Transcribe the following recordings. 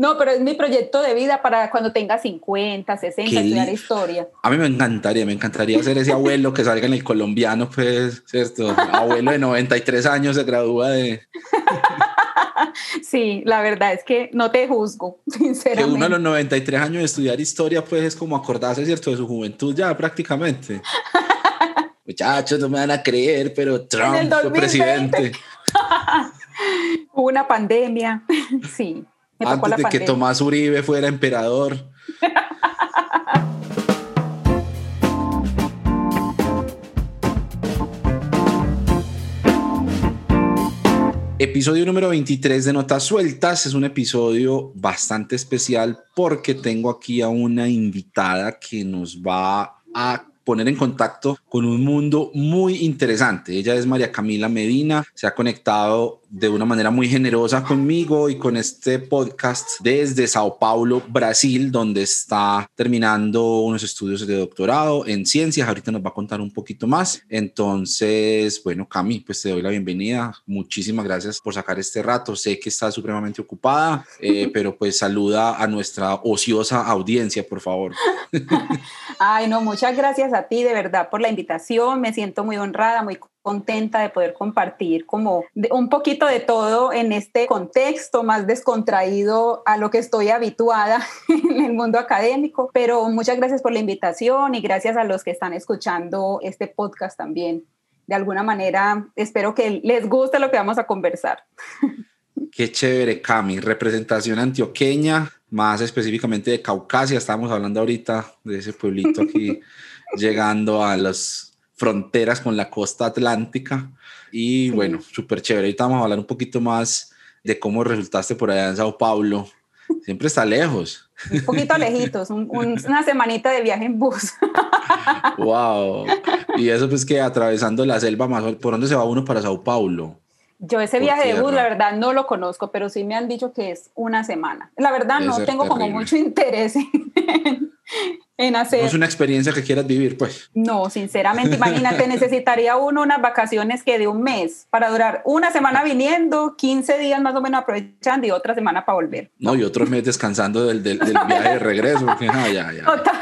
No, pero es mi proyecto de vida para cuando tenga 50, 60, estudiar historia. A mí me encantaría, me encantaría ser ese abuelo que salga en el colombiano, pues, ¿cierto? Abuelo de 93 años se gradúa de... Sí, la verdad es que no te juzgo, sinceramente. Que uno a los 93 años de estudiar historia, pues es como acordarse, ¿cierto? De su juventud ya prácticamente. Muchachos, no me van a creer, pero Trump fue presidente. Hubo una pandemia, sí. Me Antes de que Tomás Uribe fuera emperador. Episodio número 23 de Notas Sueltas es un episodio bastante especial porque tengo aquí a una invitada que nos va a poner en contacto con un mundo muy interesante. Ella es María Camila Medina, se ha conectado de una manera muy generosa conmigo y con este podcast desde Sao Paulo, Brasil, donde está terminando unos estudios de doctorado en ciencias. Ahorita nos va a contar un poquito más. Entonces, bueno, Cami, pues te doy la bienvenida. Muchísimas gracias por sacar este rato. Sé que estás supremamente ocupada, eh, pero pues saluda a nuestra ociosa audiencia, por favor. Ay, no, muchas gracias a ti de verdad por la invitación. Me siento muy honrada, muy contenta de poder compartir como un poquito de todo en este contexto más descontraído a lo que estoy habituada en el mundo académico. Pero muchas gracias por la invitación y gracias a los que están escuchando este podcast también. De alguna manera, espero que les guste lo que vamos a conversar. Qué chévere, Cami. Representación antioqueña, más específicamente de Caucasia. Estamos hablando ahorita de ese pueblito aquí, llegando a las fronteras con la costa atlántica. Y bueno, súper chévere. Ahorita vamos a hablar un poquito más de cómo resultaste por allá en Sao Paulo. Siempre está lejos. Un poquito lejitos, una semanita de viaje en bus. wow. Y eso pues que atravesando la selva más, ¿por dónde se va uno para Sao Paulo? Yo ese viaje de bus, la verdad, no lo conozco, pero sí me han dicho que es una semana. La verdad, no tengo como mucho interés en, hacer. No es una experiencia que quieras vivir, pues. No, sinceramente, imagínate, necesitaría uno unas vacaciones que de un mes para durar una semana viniendo, 15 días más o menos aprovechando y otra semana para volver. No, y otro mes descansando del, del, viaje de regreso. ya, ya. Total.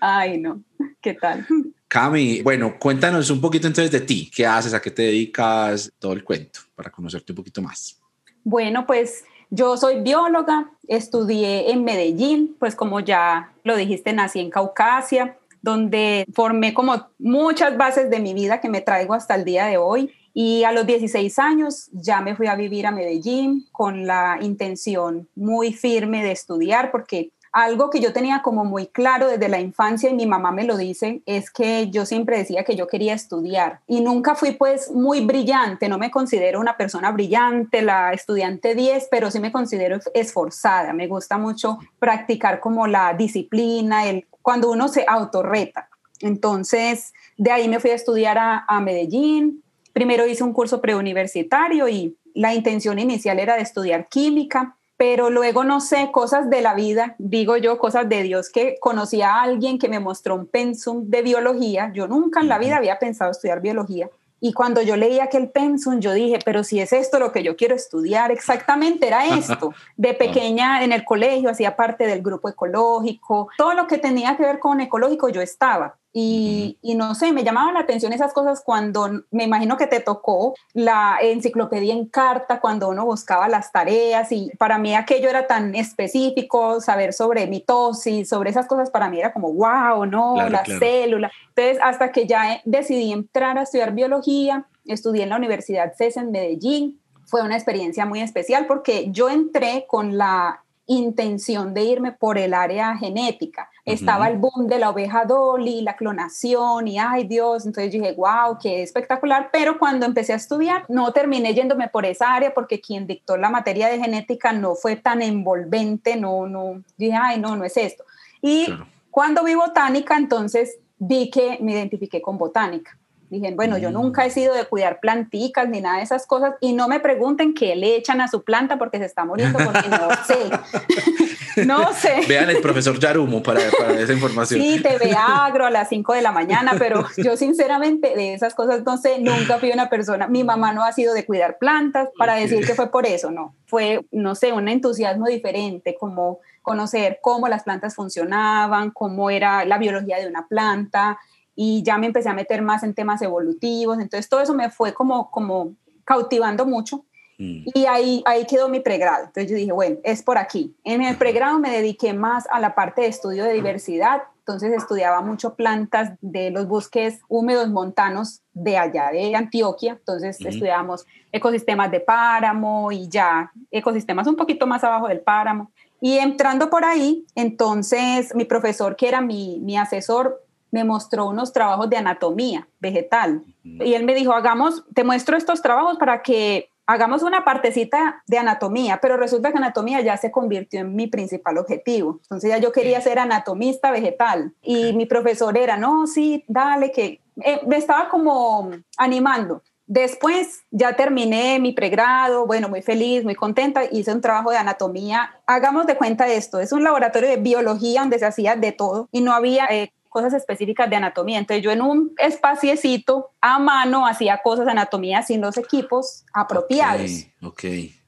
Ay, no. ¿Qué tal? Cami, bueno, cuéntanos un poquito entonces de ti, qué haces, a qué te dedicas, todo el cuento, para conocerte un poquito más. Bueno, pues yo soy bióloga, estudié en Medellín, pues como ya lo dijiste, nací en Caucasia, donde formé como muchas bases de mi vida que me traigo hasta el día de hoy. Y a los 16 años ya me fui a vivir a Medellín con la intención muy firme de estudiar, porque algo que yo tenía como muy claro desde la infancia y mi mamá me lo dice es que yo siempre decía que yo quería estudiar y nunca fui pues muy brillante, no me considero una persona brillante, la estudiante 10, pero sí me considero esforzada, me gusta mucho practicar como la disciplina, el, cuando uno se autorreta. Entonces, de ahí me fui a estudiar a, a Medellín. Primero hice un curso preuniversitario y la intención inicial era de estudiar química pero luego no sé, cosas de la vida, digo yo, cosas de Dios, que conocí a alguien que me mostró un pensum de biología, yo nunca en la vida había pensado estudiar biología, y cuando yo leí aquel pensum, yo dije, pero si es esto lo que yo quiero estudiar, exactamente era esto. De pequeña en el colegio hacía parte del grupo ecológico, todo lo que tenía que ver con ecológico yo estaba. Y, no sé, me llamaban la atención esas cosas cuando me imagino que te tocó la enciclopedia en carta, cuando uno buscaba las tareas y para mí aquello era tan específico, saber sobre mitosis, sobre esas cosas para mí era como, wow, no, la célula. Entonces, hasta que ya decidí entrar a estudiar biología, estudié en la Universidad CES en Medellín, fue una experiencia muy especial porque yo entré con la intención de irme por el área genética. Estaba el boom de la oveja Dolly, la clonación y ay Dios, entonces dije, wow, qué espectacular, pero cuando empecé a estudiar no terminé yéndome por esa área porque quien dictó la materia de genética no fue tan envolvente, no, no, dije, ay no, no es esto. Y cuando vi botánica, entonces vi que me identifiqué con botánica. Dije, bueno, yo nunca he sido de cuidar planticas ni nada de esas cosas y no me pregunten qué le echan a su planta porque se está muriendo porque no sé. no sé. Vean el profesor Yarumo para, para esa información. Sí, te ve agro a las 5 de la mañana, pero yo sinceramente de esas cosas no sé, nunca fui una persona, mi mamá no ha sido de cuidar plantas para decir que fue por eso, no. Fue, no sé, un entusiasmo diferente, como conocer cómo las plantas funcionaban, cómo era la biología de una planta, y ya me empecé a meter más en temas evolutivos, entonces todo eso me fue como, como cautivando mucho. Mm. Y ahí, ahí quedó mi pregrado. Entonces yo dije, bueno, es por aquí. En el pregrado me dediqué más a la parte de estudio de diversidad. Entonces estudiaba mucho plantas de los bosques húmedos montanos de allá de Antioquia. Entonces estudiábamos ecosistemas de páramo y ya ecosistemas un poquito más abajo del páramo. Y entrando por ahí, entonces mi profesor, que era mi, mi asesor, me mostró unos trabajos de anatomía vegetal. Y él me dijo, hagamos, te muestro estos trabajos para que hagamos una partecita de anatomía, pero resulta que anatomía ya se convirtió en mi principal objetivo. Entonces ya yo quería ser anatomista vegetal y mi profesor era, no, sí, dale, que eh, me estaba como animando. Después ya terminé mi pregrado, bueno, muy feliz, muy contenta, hice un trabajo de anatomía. Hagamos de cuenta esto, es un laboratorio de biología donde se hacía de todo y no había eh, cosas específicas de anatomía. Entonces yo en un espaciecito a mano hacía cosas de anatomía sin los equipos apropiados. Ok.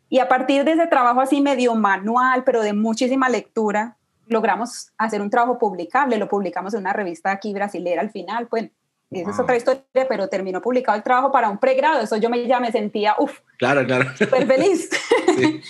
Y a partir de ese trabajo así medio manual, pero de muchísima lectura, logramos hacer un trabajo publicable. Lo publicamos en una revista aquí brasilera al final. Pues esa es otra historia, pero terminó publicado el trabajo para un pregrado. Eso yo me, ya me sentía, uff, claro, claro. súper feliz. Sí.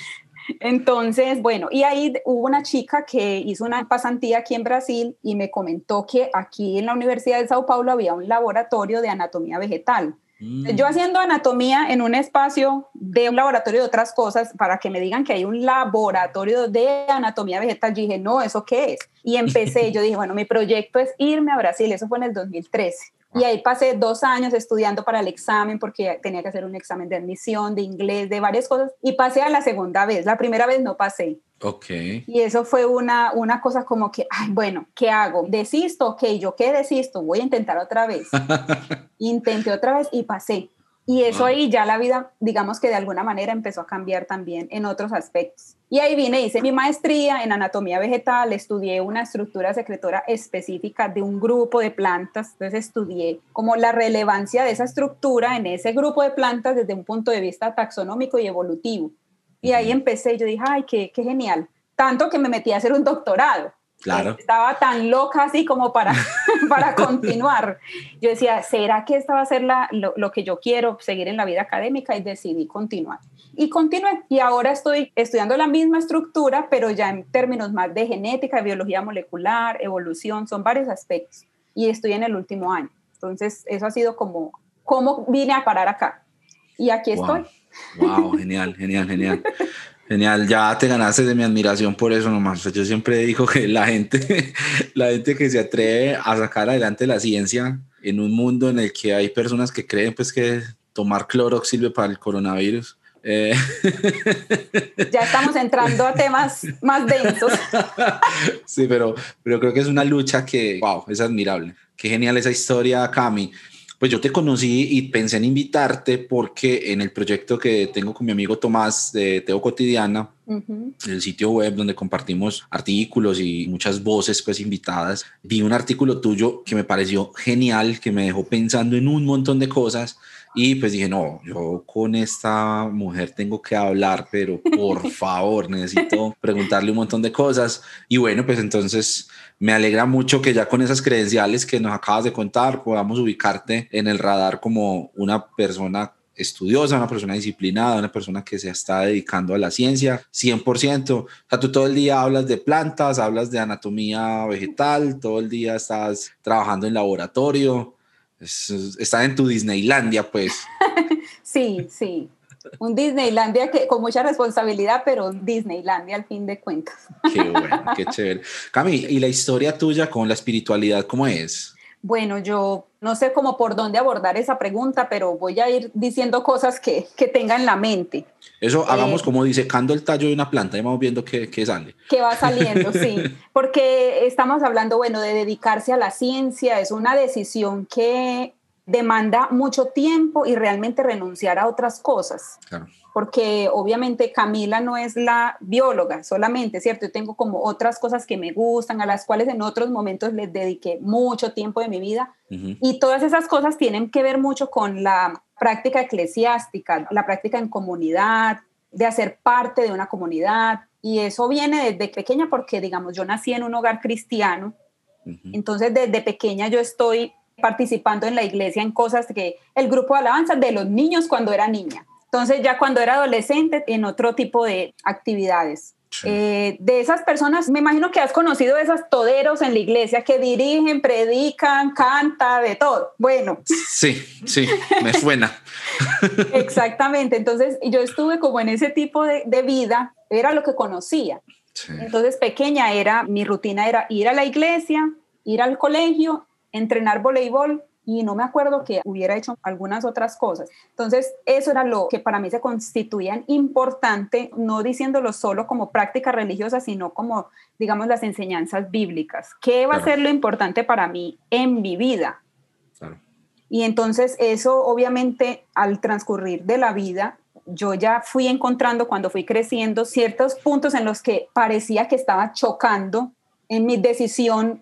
Entonces, bueno, y ahí hubo una chica que hizo una pasantía aquí en Brasil y me comentó que aquí en la Universidad de Sao Paulo había un laboratorio de anatomía vegetal. Mm. Yo haciendo anatomía en un espacio de un laboratorio de otras cosas, para que me digan que hay un laboratorio de anatomía vegetal, yo dije, no, ¿eso qué es? Y empecé, yo dije, bueno, mi proyecto es irme a Brasil, eso fue en el 2013. Y ahí pasé dos años estudiando para el examen porque tenía que hacer un examen de admisión, de inglés, de varias cosas. Y pasé a la segunda vez. La primera vez no pasé. Ok. Y eso fue una, una cosa como que, ay, bueno, ¿qué hago? ¿Desisto? Ok, ¿yo qué desisto? Voy a intentar otra vez. Intenté otra vez y pasé. Y eso ahí ya la vida, digamos que de alguna manera empezó a cambiar también en otros aspectos. Y ahí vine, hice mi maestría en anatomía vegetal, estudié una estructura secretora específica de un grupo de plantas, entonces estudié como la relevancia de esa estructura en ese grupo de plantas desde un punto de vista taxonómico y evolutivo. Y ahí empecé, yo dije, ay, qué, qué genial. Tanto que me metí a hacer un doctorado. Claro. Estaba tan loca así como para, para continuar. Yo decía, ¿será que esta va a ser la, lo, lo, que yo quiero, seguir en la vida académica? Y decidí continuar. Y continué. Y ahora estoy estudiando la misma estructura, pero ya en términos más de genética, biología molecular, evolución, son varios aspectos. Y estoy en el último año. Entonces, eso ha sido como, ¿cómo vine a parar acá? Y aquí wow. estoy. Wow, genial, genial, genial. Genial, ya te ganaste de mi admiración por eso nomás. Yo siempre digo que la gente, la gente que se atreve a sacar adelante la ciencia en un mundo en el que hay personas que creen pues que tomar Clorox sirve para el coronavirus. Eh. Ya estamos entrando a temas más densos. Sí, pero, pero creo que es una lucha que, wow, es admirable. Qué genial esa historia, Cami pues yo te conocí y pensé en invitarte porque en el proyecto que tengo con mi amigo Tomás de Teo Cotidiana, uh -huh. el sitio web donde compartimos artículos y muchas voces pues invitadas, vi un artículo tuyo que me pareció genial, que me dejó pensando en un montón de cosas y pues dije, no, yo con esta mujer tengo que hablar, pero por favor, necesito preguntarle un montón de cosas. Y bueno, pues entonces me alegra mucho que ya con esas credenciales que nos acabas de contar podamos ubicarte en el radar como una persona estudiosa, una persona disciplinada, una persona que se está dedicando a la ciencia 100%. O sea, tú todo el día hablas de plantas, hablas de anatomía vegetal, todo el día estás trabajando en laboratorio, es, estás en tu Disneylandia, pues. sí, sí. Un Disneylandia que, con mucha responsabilidad, pero Disneylandia al fin de cuentas. Qué bueno, qué chévere. Cami, ¿y la historia tuya con la espiritualidad cómo es? Bueno, yo no sé cómo por dónde abordar esa pregunta, pero voy a ir diciendo cosas que, que tenga en la mente. Eso hagamos eh, como disecando el tallo de una planta y vamos viendo qué, qué sale. Que va saliendo, sí. Porque estamos hablando, bueno, de dedicarse a la ciencia, es una decisión que demanda mucho tiempo y realmente renunciar a otras cosas. Porque obviamente Camila no es la bióloga solamente, ¿cierto? Yo tengo como otras cosas que me gustan, a las cuales en otros momentos les dediqué mucho tiempo de mi vida. Y todas esas cosas tienen que ver mucho con la práctica eclesiástica, la práctica en comunidad, de hacer parte de una comunidad. Y eso viene desde pequeña porque, digamos, yo nací en un hogar cristiano. Entonces, desde pequeña yo estoy participando en la iglesia en cosas que el grupo de alabanza de los niños cuando era niña. Entonces ya cuando era adolescente en otro tipo de actividades. Eh, de esas personas, me imagino que has conocido esos toderos en la iglesia que dirigen, predican, canta, de todo. Bueno. Sí, sí, me suena. Exactamente. Entonces yo estuve como en ese tipo de, de vida, era lo que conocía. Entonces pequeña era, mi rutina era ir a la iglesia, ir al colegio entrenar voleibol y no me acuerdo que hubiera hecho algunas otras cosas. Entonces, eso era lo que para mí se constituía importante, no diciéndolo solo como práctica religiosa, sino como, digamos, las enseñanzas bíblicas. ¿Qué va a ser lo importante para mí en mi vida? Y entonces eso, obviamente, al transcurrir de la vida, yo ya fui encontrando cuando fui creciendo ciertos puntos en los que parecía que estaba chocando en mi decisión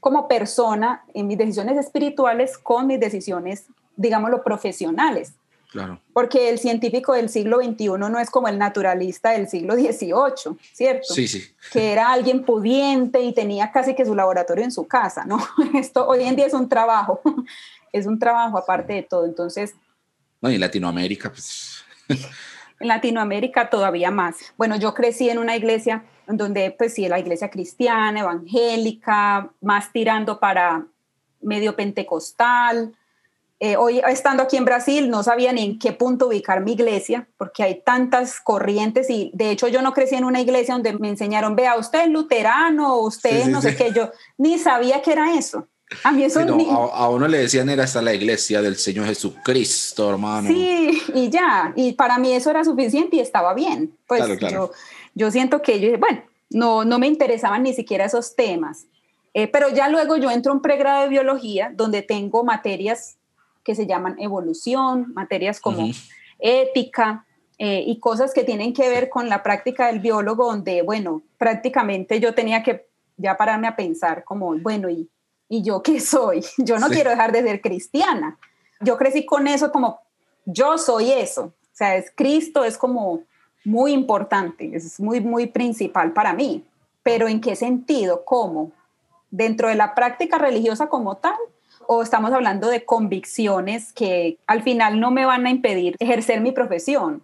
como persona en mis decisiones espirituales con mis decisiones, digámoslo, profesionales. Claro. Porque el científico del siglo XXI no es como el naturalista del siglo XVIII, ¿cierto? Sí, sí. Que era alguien pudiente y tenía casi que su laboratorio en su casa, ¿no? Esto hoy en día es un trabajo, es un trabajo aparte de todo. Entonces... No, y en Latinoamérica, pues... en Latinoamérica todavía más. Bueno, yo crecí en una iglesia donde pues sí, la iglesia cristiana, evangélica, más tirando para medio pentecostal. Eh, hoy estando aquí en Brasil no sabía ni en qué punto ubicar mi iglesia, porque hay tantas corrientes y de hecho yo no crecí en una iglesia donde me enseñaron, vea, usted es luterano, usted no sé qué, yo ni sabía que era eso. A mí eso a, uno le decían era hasta la iglesia del Señor Jesucristo, hermano. Sí, y ya, y para mí eso era suficiente y estaba bien. Pues claro, claro yo siento que yo, bueno, no, no me interesaban ni siquiera esos temas. Eh, pero ya luego yo entro a un pregrado de biología donde tengo materias que se llaman evolución, materias como ética eh, y cosas que tienen que ver con la práctica del biólogo, donde, bueno, prácticamente yo tenía que ya pararme a pensar como, bueno, ¿y, y yo qué soy? Yo no quiero dejar de ser cristiana. Yo crecí con eso como, yo soy eso. O sea, es Cristo, es como muy importante, es muy, muy principal para mí. Pero ¿en qué sentido? ¿Cómo? ¿Dentro de la práctica religiosa como tal? ¿O estamos hablando de convicciones que al final no me van a impedir ejercer mi profesión?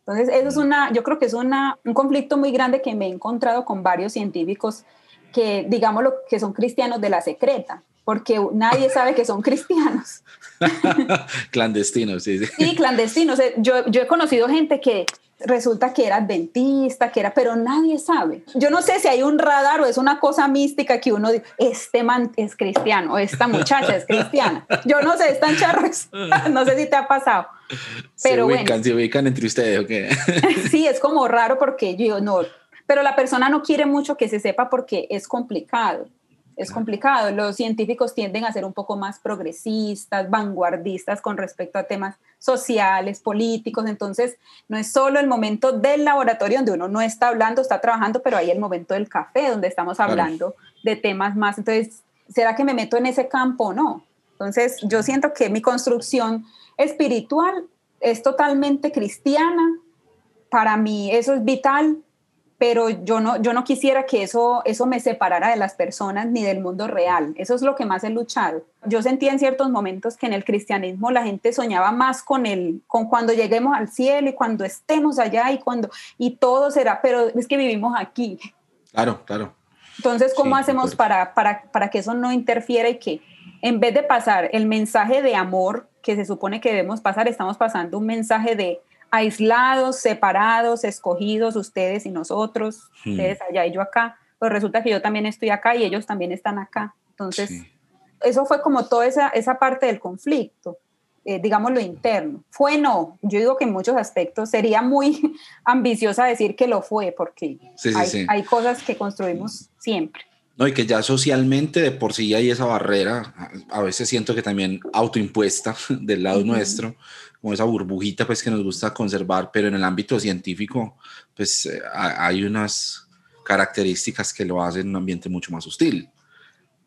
Entonces, eso es una, yo creo que es una, un conflicto muy grande que me he encontrado con varios científicos que, digamos, lo que son cristianos de la secreta, porque nadie sabe que son cristianos. clandestinos, sí. Sí, clandestinos. Yo, yo he conocido gente que resulta que era adventista, que era, pero nadie sabe. Yo no sé si hay un radar o es una cosa mística que uno dice, este man es cristiano, esta muchacha es cristiana. Yo no sé, están charros. no sé si te ha pasado. Pero se ubican, bueno. se ubican entre ustedes, ¿o qué? sí, es como raro porque yo no, pero la persona no quiere mucho que se sepa porque es complicado es complicado. Los científicos tienden a ser un poco más progresistas, vanguardistas con respecto a temas sociales, políticos. Entonces, no es solo el momento del laboratorio donde uno no está hablando, está trabajando, pero hay el momento del café donde estamos hablando de temas más. Entonces, ¿será que me meto en ese campo o no? Entonces, yo siento que mi construcción espiritual es totalmente cristiana. Para mí eso es vital pero yo no, yo no quisiera que eso, eso me separara de las personas ni del mundo real. Eso es lo que más he luchado. Yo sentía en ciertos momentos que en el cristianismo la gente soñaba más con el, con cuando lleguemos al cielo y cuando estemos allá y cuando, y todo será, pero es que vivimos aquí. Claro, claro. Entonces, ¿cómo hacemos para, para, para que eso no interfiera y que en vez de pasar el mensaje de amor que se supone que debemos pasar, estamos pasando un mensaje de aislados, separados, escogidos, ustedes y nosotros, hmm. ustedes allá y yo acá, pues resulta que yo también estoy acá y ellos también están acá. Entonces, eso fue como toda esa, esa parte del conflicto, eh, digamos lo interno. Fue no, yo digo que en muchos aspectos sería muy ambiciosa decir que lo fue, porque hay, hay cosas que construimos siempre. No, y que ya socialmente de por sí hay esa barrera, a veces siento que también autoimpuesta del lado nuestro, como esa burbujita pues que nos gusta conservar, pero en el ámbito científico pues eh, hay unas características que lo hacen un ambiente mucho más hostil.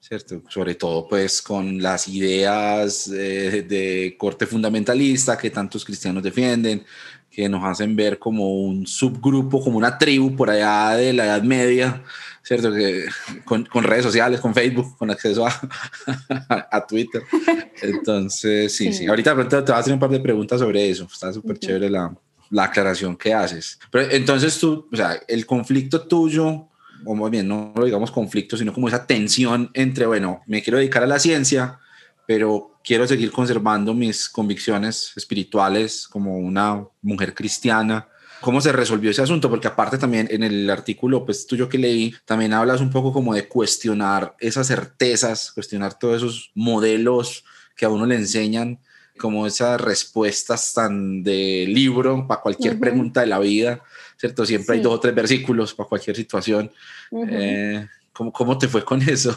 ¿cierto? Sobre todo pues con las ideas eh, de corte fundamentalista que tantos cristianos defienden, que nos hacen ver como un subgrupo, como una tribu por allá de la Edad Media, ¿cierto? Que, con, con redes sociales, con Facebook, con acceso a, a Twitter. Entonces, sí, sí, Ahorita te vas a hacer un par de preguntas sobre eso. Está súper chévere la, la aclaración que haces. Pero entonces tú, o sea, el conflicto tuyo o más bien no lo digamos conflicto, sino como esa tensión entre, bueno, me quiero dedicar a la ciencia, pero quiero seguir conservando mis convicciones espirituales como una mujer cristiana. ¿Cómo se resolvió ese asunto? Porque aparte también en el artículo pues tuyo que leí, también hablas un poco como de cuestionar esas certezas, cuestionar todos esos modelos que a uno le enseñan, como esas respuestas tan de libro para cualquier pregunta de la vida ¿cierto? Siempre hay dos o tres versículos para cualquier situación. Eh, ¿cómo, ¿Cómo te fue con eso?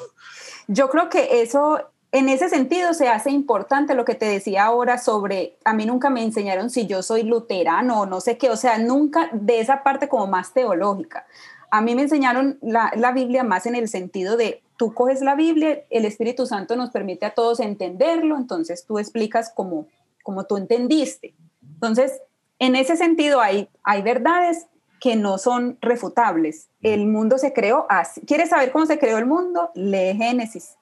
Yo creo que eso en ese sentido se hace importante lo que te decía ahora sobre, a mí nunca me enseñaron si yo soy luterano o no sé qué, o sea, nunca de esa parte como más teológica. A mí me enseñaron la, Biblia más en el sentido de, tú coges la Biblia, el Espíritu Santo nos permite a todos entenderlo, entonces tú explicas como, como tú entendiste. Entonces, en ese sentido hay, hay verdades que no son refutables. El mundo se creó así. ¿Quieres saber cómo se creó el mundo? Lee Génesis.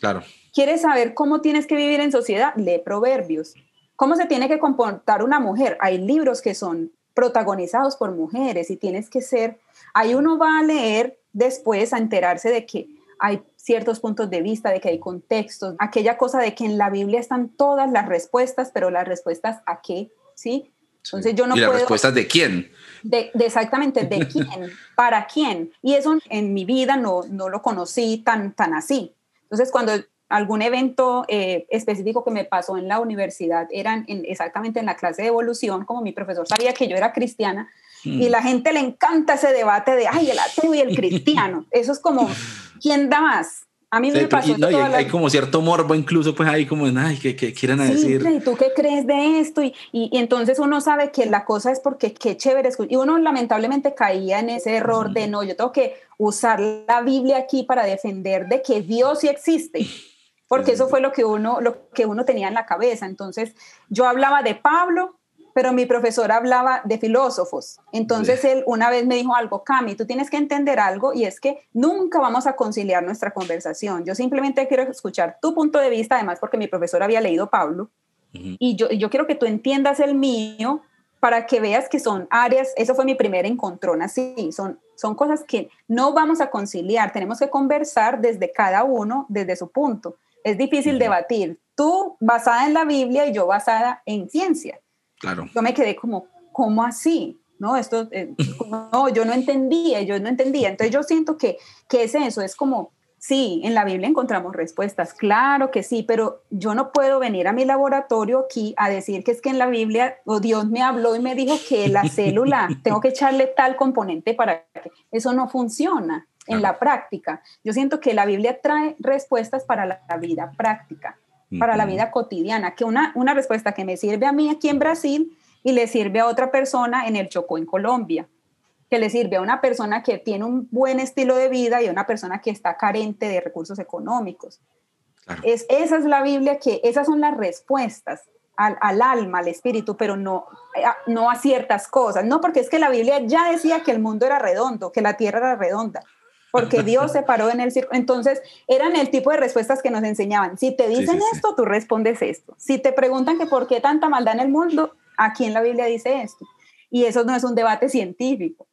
Claro. ¿Quieres saber cómo tienes que vivir en sociedad? Lee Proverbios. ¿Cómo se tiene que comportar una mujer? Hay libros que son protagonizados por mujeres y tienes que ser, ahí uno va a leer después a enterarse de que hay ciertos puntos de vista, de que hay contextos, aquella cosa de que en la Biblia están todas las respuestas, pero las respuestas a qué, ¿sí? Entonces yo no ¿Y las respuestas de quién? De, exactamente, de quién, para quién. Y eso en mi vida no, no lo conocí tan, tan así. Entonces cuando algún evento eh, específico que me pasó en la universidad eran exactamente en la clase de evolución, como mi profesor sabía que yo era cristiana, y mm. la gente le encanta ese debate de, ay, el ateo y el cristiano. Eso es como, ¿quién da más? A mí me pasó. Y, hay, como cierto morbo, incluso, pues ahí como, ay, ¿qué, qué quieren decir? ¿Y tú qué crees de esto? Y, y, entonces uno sabe que la cosa es porque qué chévere. Y uno lamentablemente caía en ese error de no, yo tengo que usar la Biblia aquí para defender de que Dios sí existe. Porque eso fue lo que uno, lo que uno tenía en la cabeza. Entonces, yo hablaba de Pablo, pero mi profesor hablaba de filósofos. Entonces él una vez me dijo algo, Cami, tú tienes que entender algo y es que nunca vamos a conciliar nuestra conversación. Yo simplemente quiero escuchar tu punto de vista, además porque mi profesor había leído Pablo, y yo, yo quiero que tú entiendas el mío para que veas que son áreas, eso fue mi primer encontrón así, son, son cosas que no vamos a conciliar, tenemos que conversar desde cada uno, desde su punto. Es difícil debatir, tú basada en la Biblia y yo basada en ciencia. Yo me quedé como, ¿cómo así? No, esto, eh, no, yo no entendía, yo no entendía. Entonces yo siento que, que es eso, es como, sí, en la Biblia encontramos respuestas, claro que sí, pero yo no puedo venir a mi laboratorio aquí a decir que es que en la Biblia o Dios me habló y me dijo que la célula, tengo que echarle tal componente para que eso no funciona en la práctica. Yo siento que la Biblia trae respuestas para la vida práctica para la vida cotidiana, que una, una respuesta que me sirve a mí aquí en Brasil y le sirve a otra persona en el Chocó, en Colombia, que le sirve a una persona que tiene un buen estilo de vida y a una persona que está carente de recursos económicos. Es, esa es la Biblia, que esas son las respuestas al, al, alma, al espíritu, pero no a, no a ciertas cosas. No, porque es que la Biblia ya decía que el mundo era redondo, que la tierra era redonda porque Dios se paró en el círculo. Entonces, eran el tipo de respuestas que nos enseñaban. Si te dicen esto, tú respondes esto. Si te preguntan que por qué tanta maldad en el mundo, aquí en la Biblia dice esto. Y eso no es un debate científico.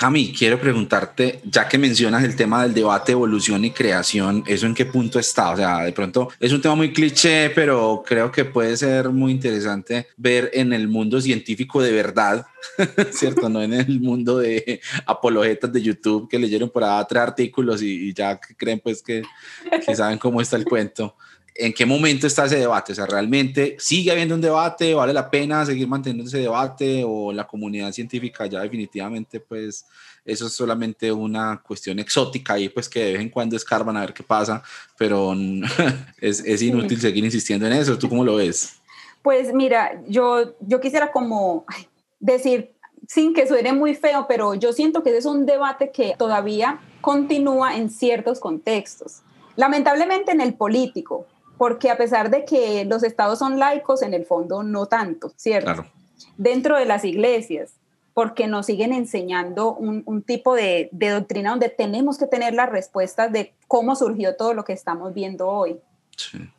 Cami, quiero preguntarte, ya que mencionas el tema del debate evolución y creación, ¿eso en qué punto está? O sea, de pronto es un tema muy cliché, pero creo que puede ser muy interesante ver en el mundo científico de verdad, ¿cierto? No en el mundo de apologetas de YouTube que leyeron por ahí tres artículos y, ya creen pues que saben cómo está el cuento. ¿En qué momento está ese debate? O sea, ¿realmente sigue habiendo un debate? ¿Vale la pena seguir manteniendo ese debate? ¿O la comunidad científica ya definitivamente pues eso es solamente una cuestión exótica y pues que de vez en cuando escarban a ver qué pasa, pero es, es inútil seguir insistiendo en eso. ¿Tú cómo lo ves? Pues mira, yo, yo quisiera como decir, sin que suene muy feo, pero yo siento que ese es un debate que todavía continúa en ciertos contextos. Lamentablemente en el político, porque a pesar de que los estados son laicos, en el fondo no tanto, ¿cierto? Dentro de las iglesias, porque nos siguen enseñando un, tipo de, doctrina donde tenemos que tener las respuestas de cómo surgió todo lo que estamos viendo hoy.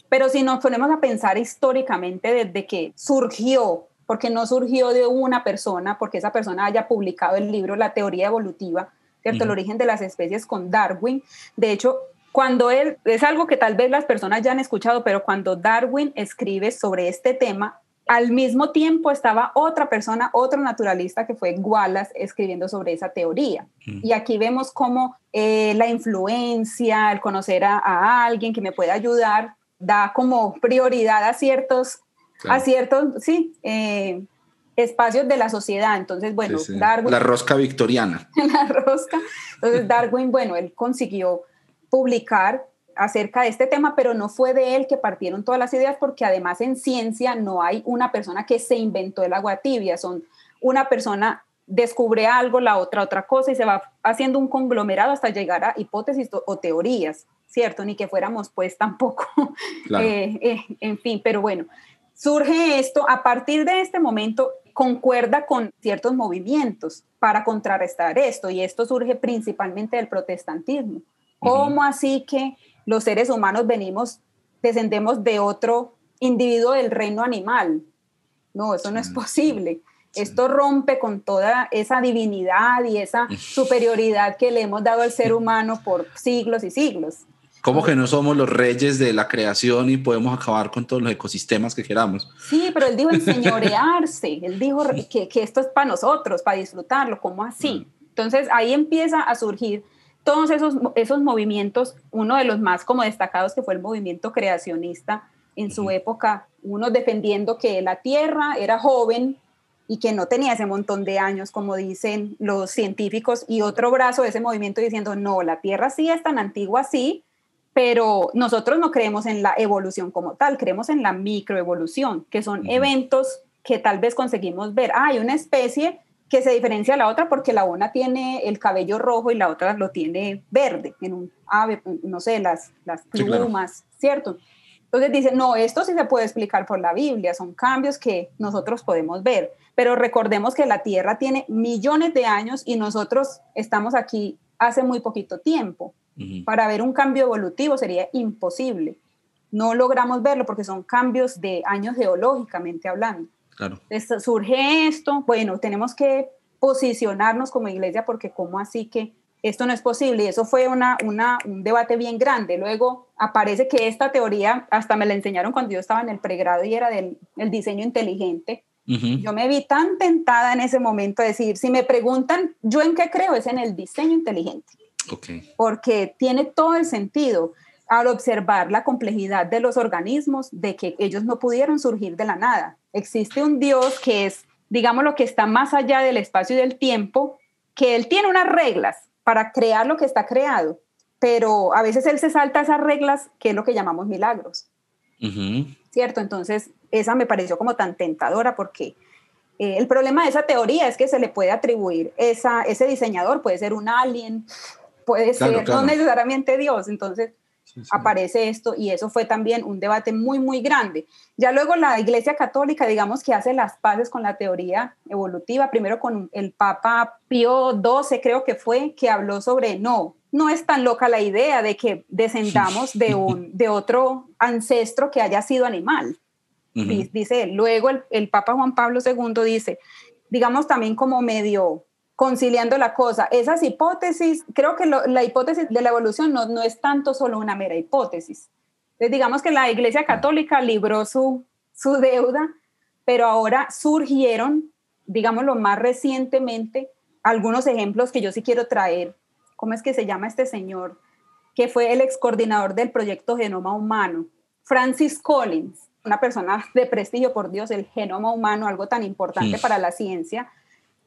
Pero si nos ponemos a pensar históricamente desde que surgió, porque no surgió de una persona, porque esa persona haya publicado el libro La teoría evolutiva, ¿cierto? El origen de las especies con Darwin. De hecho, cuando él, es algo que tal vez las personas ya han escuchado, pero cuando Darwin escribe sobre este tema, al mismo tiempo estaba otra persona, otro naturalista que fue Wallace escribiendo sobre esa teoría. Mm. Y aquí vemos cómo eh, la influencia, el conocer a, alguien que me pueda ayudar, da como prioridad a ciertos, a ciertos, sí, eh, espacios de la sociedad. Entonces, bueno, Darwin... La rosca victoriana. la rosca. Entonces, Darwin, bueno, él consiguió publicar acerca de este tema, pero no fue de él que partieron todas las ideas, porque además en ciencia no hay una persona que se inventó el agua tibia, son una persona descubre algo, la otra otra cosa y se va haciendo un conglomerado hasta llegar a hipótesis o teorías, ¿cierto? Ni que fuéramos pues tampoco, eh, eh, en fin, pero bueno, surge esto, a partir de este momento concuerda con ciertos movimientos para contrarrestar esto y esto surge principalmente del protestantismo ¿Cómo así que los seres humanos venimos, descendemos de otro individuo del reino animal? No, eso no es posible. Esto rompe con toda esa divinidad y esa superioridad que le hemos dado al ser humano por siglos y siglos. ¿Cómo que no somos los reyes de la creación y podemos acabar con todos los ecosistemas que queramos? Sí, pero él dijo enseñorearse, él dijo que, que esto es para nosotros, para disfrutarlo, ¿cómo así? Mm. Entonces ahí empieza a surgir todos esos, esos movimientos, uno de los más como destacados que fue el movimiento creacionista en su época, uno defendiendo que la Tierra era joven y que no tenía ese montón de años, como dicen los científicos, y otro brazo de ese movimiento diciendo, no, la Tierra sí es tan antigua, sí, pero nosotros no creemos en la evolución como tal, creemos en la microevolución, que son eventos que tal vez conseguimos ver. Ah, hay una especie que se diferencia a la otra porque la una tiene el cabello rojo y la otra lo tiene verde, en un ave, no sé, las, las plumas, ¿cierto? Entonces dicen, no, esto sí se puede explicar por la Biblia, son cambios que nosotros podemos ver, pero recordemos que la Tierra tiene millones de años y nosotros estamos aquí hace muy poquito tiempo. Para ver un cambio evolutivo sería imposible. No logramos verlo porque son cambios de años geológicamente hablando. Claro. surge esto, bueno, tenemos que posicionarnos como iglesia porque cómo así que esto no es posible y eso fue una, una, un debate bien grande. Luego aparece que esta teoría, hasta me la enseñaron cuando yo estaba en el pregrado y era del el diseño inteligente. Yo me vi tan tentada en ese momento a decir, si me preguntan, ¿yo en qué creo? Es en el diseño inteligente. Okay. Porque tiene todo el sentido al observar la complejidad de los organismos, de que ellos no pudieron surgir de la nada. Existe un Dios que es, digamos, lo que está más allá del espacio y del tiempo, que Él tiene unas reglas para crear lo que está creado, pero a veces Él se salta esas reglas, que es lo que llamamos milagros. ¿Cierto? Entonces, esa me pareció como tan tentadora porque eh, el problema de esa teoría es que se le puede atribuir esa, ese diseñador, puede ser un alien, puede ser no necesariamente Dios. Entonces, aparece esto y eso fue también un debate muy, muy grande. Ya luego la Iglesia Católica, digamos que hace las paces con la teoría evolutiva, primero con el Papa Pío XII, creo que fue, que habló sobre no. No es tan loca la idea de que descendamos de, un, de otro ancestro que haya sido animal. Dice Luego el, el Papa Juan Pablo II dice, digamos también como medio conciliando la cosa. Esas hipótesis, creo que la hipótesis de la evolución no, no, es tanto solo una mera hipótesis. Entonces, digamos que la Iglesia Católica libró su, su deuda, pero ahora surgieron, digámoslo más recientemente, algunos ejemplos que yo sí quiero traer. ¿Cómo es que se llama este señor? Que fue el ex coordinador del proyecto Genoma Humano, Francis Collins, una persona de prestigio, por Dios, el genoma humano, algo tan importante para la ciencia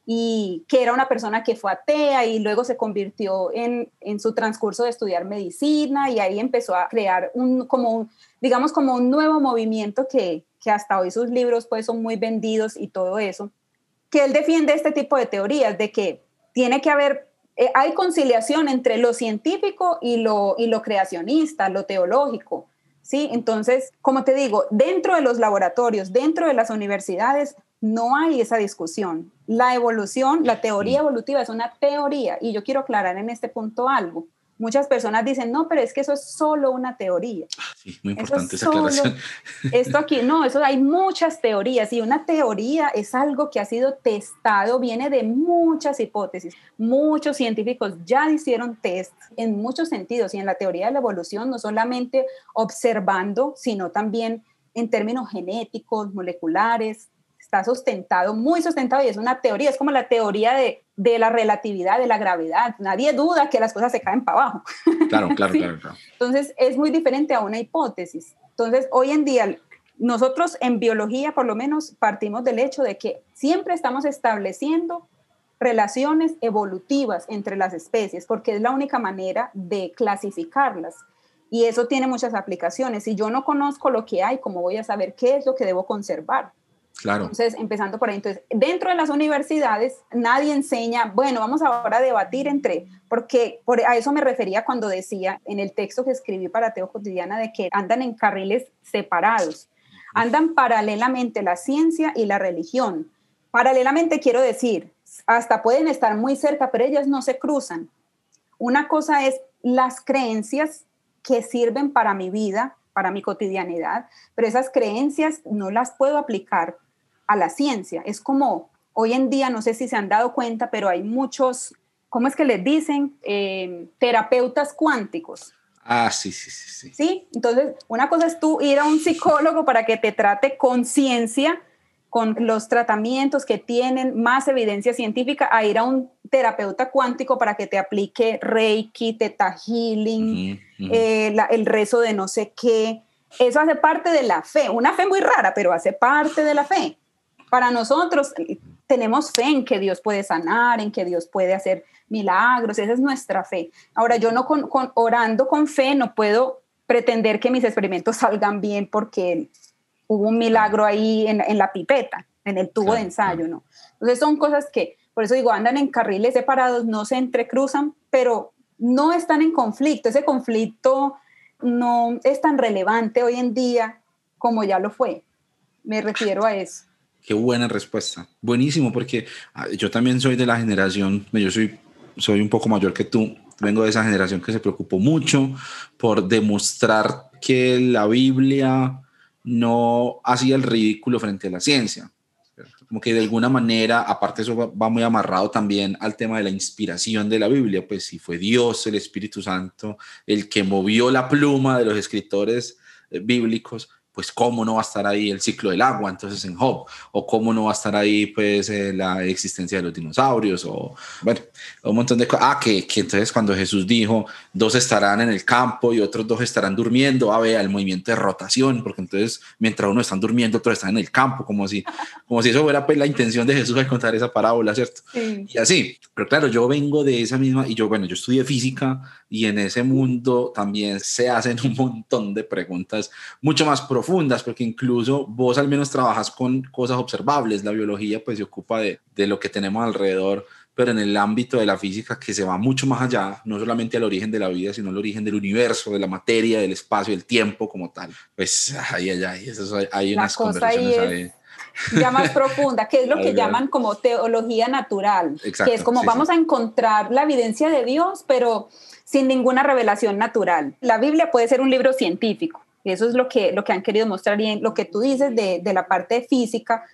y que era una persona que fue atea y luego se convirtió en, en su transcurso de estudiar medicina y ahí empezó a crear un, como digamos, como un nuevo movimiento que, que hasta hoy sus libros pues son muy vendidos y todo eso, que él defiende este tipo de teorías de que tiene que haber, eh, hay conciliación entre lo científico y lo, y lo creacionista, lo teológico. ¿Sí? Entonces, como te digo, dentro de los laboratorios, dentro de las universidades, no hay esa discusión. La evolución, la teoría evolutiva es una teoría y yo quiero aclarar en este punto algo. Muchas personas dicen, no, pero es que eso es solo una teoría. Ah, sí, muy importante esa aclaración. Esto aquí, no, eso hay muchas teorías y una teoría es algo que ha sido testado, viene de muchas hipótesis. Muchos científicos ya hicieron test en muchos sentidos y en la teoría de la evolución, no solamente observando, sino también en términos genéticos, moleculares, está sustentado, muy sustentado y es una teoría, es como la teoría de, de la relatividad, de la gravedad. Nadie duda que las cosas se caen para abajo. Claro, claro, claro, claro. Entonces es muy diferente a una hipótesis. Entonces hoy en día nosotros en biología por lo menos partimos del hecho de que siempre estamos estableciendo relaciones evolutivas entre las especies, porque es la única manera de clasificarlas. Y eso tiene muchas aplicaciones. Si yo no conozco lo que hay, ¿cómo voy a saber qué es lo que debo conservar? Claro. Entonces, empezando por ahí. Entonces, dentro de las universidades, nadie enseña, bueno, vamos ahora a debatir entre, porque por, a eso me refería cuando decía en el texto que escribí para Teo Cotidiana de que andan en carriles separados, andan paralelamente la ciencia y la religión. Paralelamente quiero decir, hasta pueden estar muy cerca, pero ellas no se cruzan. Una cosa es las creencias que sirven para mi vida, para mi cotidianidad, pero esas creencias no las puedo aplicar a la ciencia. Es como hoy en día, no sé si se han dado cuenta, pero hay muchos, ¿cómo es que les dicen? Eh, terapeutas cuánticos. Ah, sí, sí, sí, sí. Sí, entonces una cosa es tú ir a un psicólogo para que te trate con ciencia, con los tratamientos que tienen más evidencia científica, a ir a un terapeuta cuántico para que te aplique Reiki, Teta Healing, eh, el rezo de no sé qué. Eso hace parte de la fe, una fe muy rara, pero hace parte de la fe. Para nosotros tenemos fe en que Dios puede sanar, en que Dios puede hacer milagros, esa es nuestra fe. Ahora, yo no con, orando con fe no puedo pretender que mis experimentos salgan bien porque hubo un milagro ahí en, la pipeta, en el tubo de ensayo, ¿no? Entonces son cosas que, por eso digo, andan en carriles separados, no se entrecruzan, pero no están en conflicto. Ese conflicto no es tan relevante hoy en día como ya lo fue. Me refiero a eso. Qué buena respuesta. Buenísimo, porque ah, yo también soy de la generación, yo soy, soy un poco mayor que tú, vengo de esa generación que se preocupó mucho por demostrar que la Biblia no hacía el ridículo frente a la ciencia. Como que de alguna manera, aparte eso va muy amarrado también al tema de la inspiración de la Biblia, pues si fue Dios, el Espíritu Santo, el que movió la pluma de los escritores eh, bíblicos, pues cómo no va a estar ahí el ciclo del agua, entonces en Job, o cómo no va a estar ahí pues eh, la existencia de los dinosaurios, o bueno, un montón de cosas. Ah, que, que, entonces cuando Jesús dijo, dos estarán en el campo y otros dos estarán durmiendo, ah, vea el movimiento de rotación, porque entonces mientras uno está durmiendo, otros están en el campo, como si, como si eso fuera pues la intención de Jesús al contar esa parábola, ¿cierto? Y así, pero claro, yo vengo de esa misma, y yo, bueno, yo estudié física y en ese mundo también se hacen un montón de preguntas mucho más profundas profundas, porque incluso vos al menos trabajas con cosas observables, la biología pues se ocupa de, de lo que tenemos alrededor, pero en el ámbito de la física que se va mucho más allá, no solamente al origen de la vida, sino al origen del universo, de la materia, del espacio, del tiempo como tal. Pues ahí, ahí, ahí, eso, hay unas conversaciones ahí. ya más profunda, que es lo que llaman como teología natural, que es como vamos a encontrar la evidencia de Dios, pero sin ninguna revelación natural. La Biblia puede ser un libro científico, eso es lo que, lo que han querido mostrar y en lo que tú dices de, de la parte física,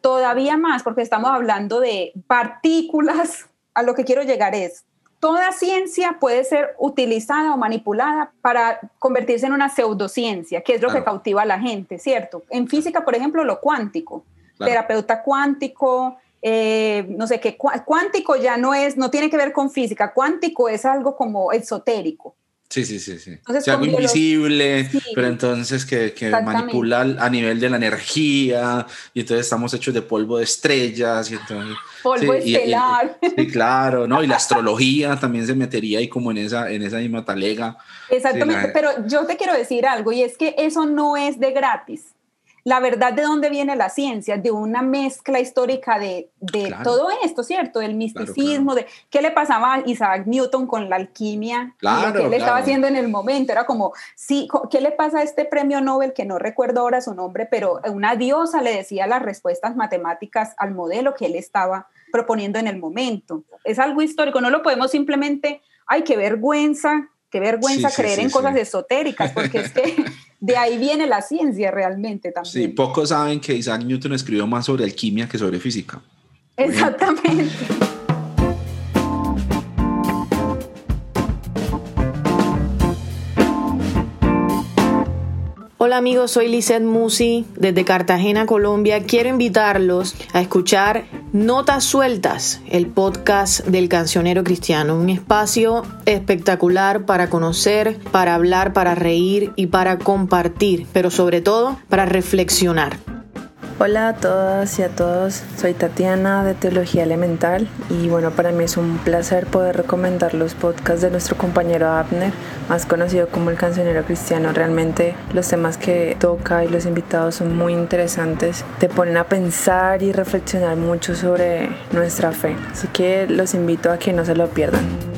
todavía más, porque estamos hablando de partículas, a lo que quiero llegar es, toda ciencia puede ser utilizada o manipulada para convertirse en una pseudociencia, que es lo que cautiva a la gente, ¿cierto? En física, por ejemplo, lo cuántico, terapeuta cuántico, eh, no sé qué, cuántico ya no es, no tiene que ver con física, cuántico es algo como esotérico, Sí, sí, sí, sí. Entonces, algo invisible, pero entonces que, que manipula a nivel de la energía y entonces estamos hechos de polvo de estrellas y entonces... Polvo estelar. sí, claro, ¿no? Y la astrología también se metería ahí como en esa, en esa misma talega. Exactamente, pero yo te quiero decir algo y es que eso no es de gratis la verdad de dónde viene la ciencia, de una mezcla histórica de, todo esto, ¿cierto? Del misticismo, de qué le pasaba a Isaac Newton con la alquimia, lo que él estaba haciendo en el momento. Era como, sí, ¿qué le pasa a este premio Nobel, que no recuerdo ahora su nombre, pero una diosa le decía las respuestas matemáticas al modelo que él estaba proponiendo en el momento? Es algo histórico, no lo podemos simplemente, ay, qué vergüenza, qué vergüenza creer en cosas esotéricas, porque es que de ahí viene la ciencia realmente también. Sí, pocos saben que Isaac Newton escribió más sobre alquimia que sobre física. Exactamente. Hola amigos, soy Lizeth Musi desde Cartagena, Colombia. Quiero invitarlos a escuchar Notas Sueltas, el podcast del cancionero cristiano. Un espacio espectacular para conocer, para hablar, para reír y para compartir, pero sobre todo para reflexionar. Hola a todas y a todos, soy Tatiana de Teología Elemental y bueno, para mí es un placer poder recomendar los podcasts de nuestro compañero Abner, más conocido como el cancionero cristiano. Realmente los temas que toca y los invitados son muy interesantes, te ponen a pensar y reflexionar mucho sobre nuestra fe, así que los invito a que no se lo pierdan.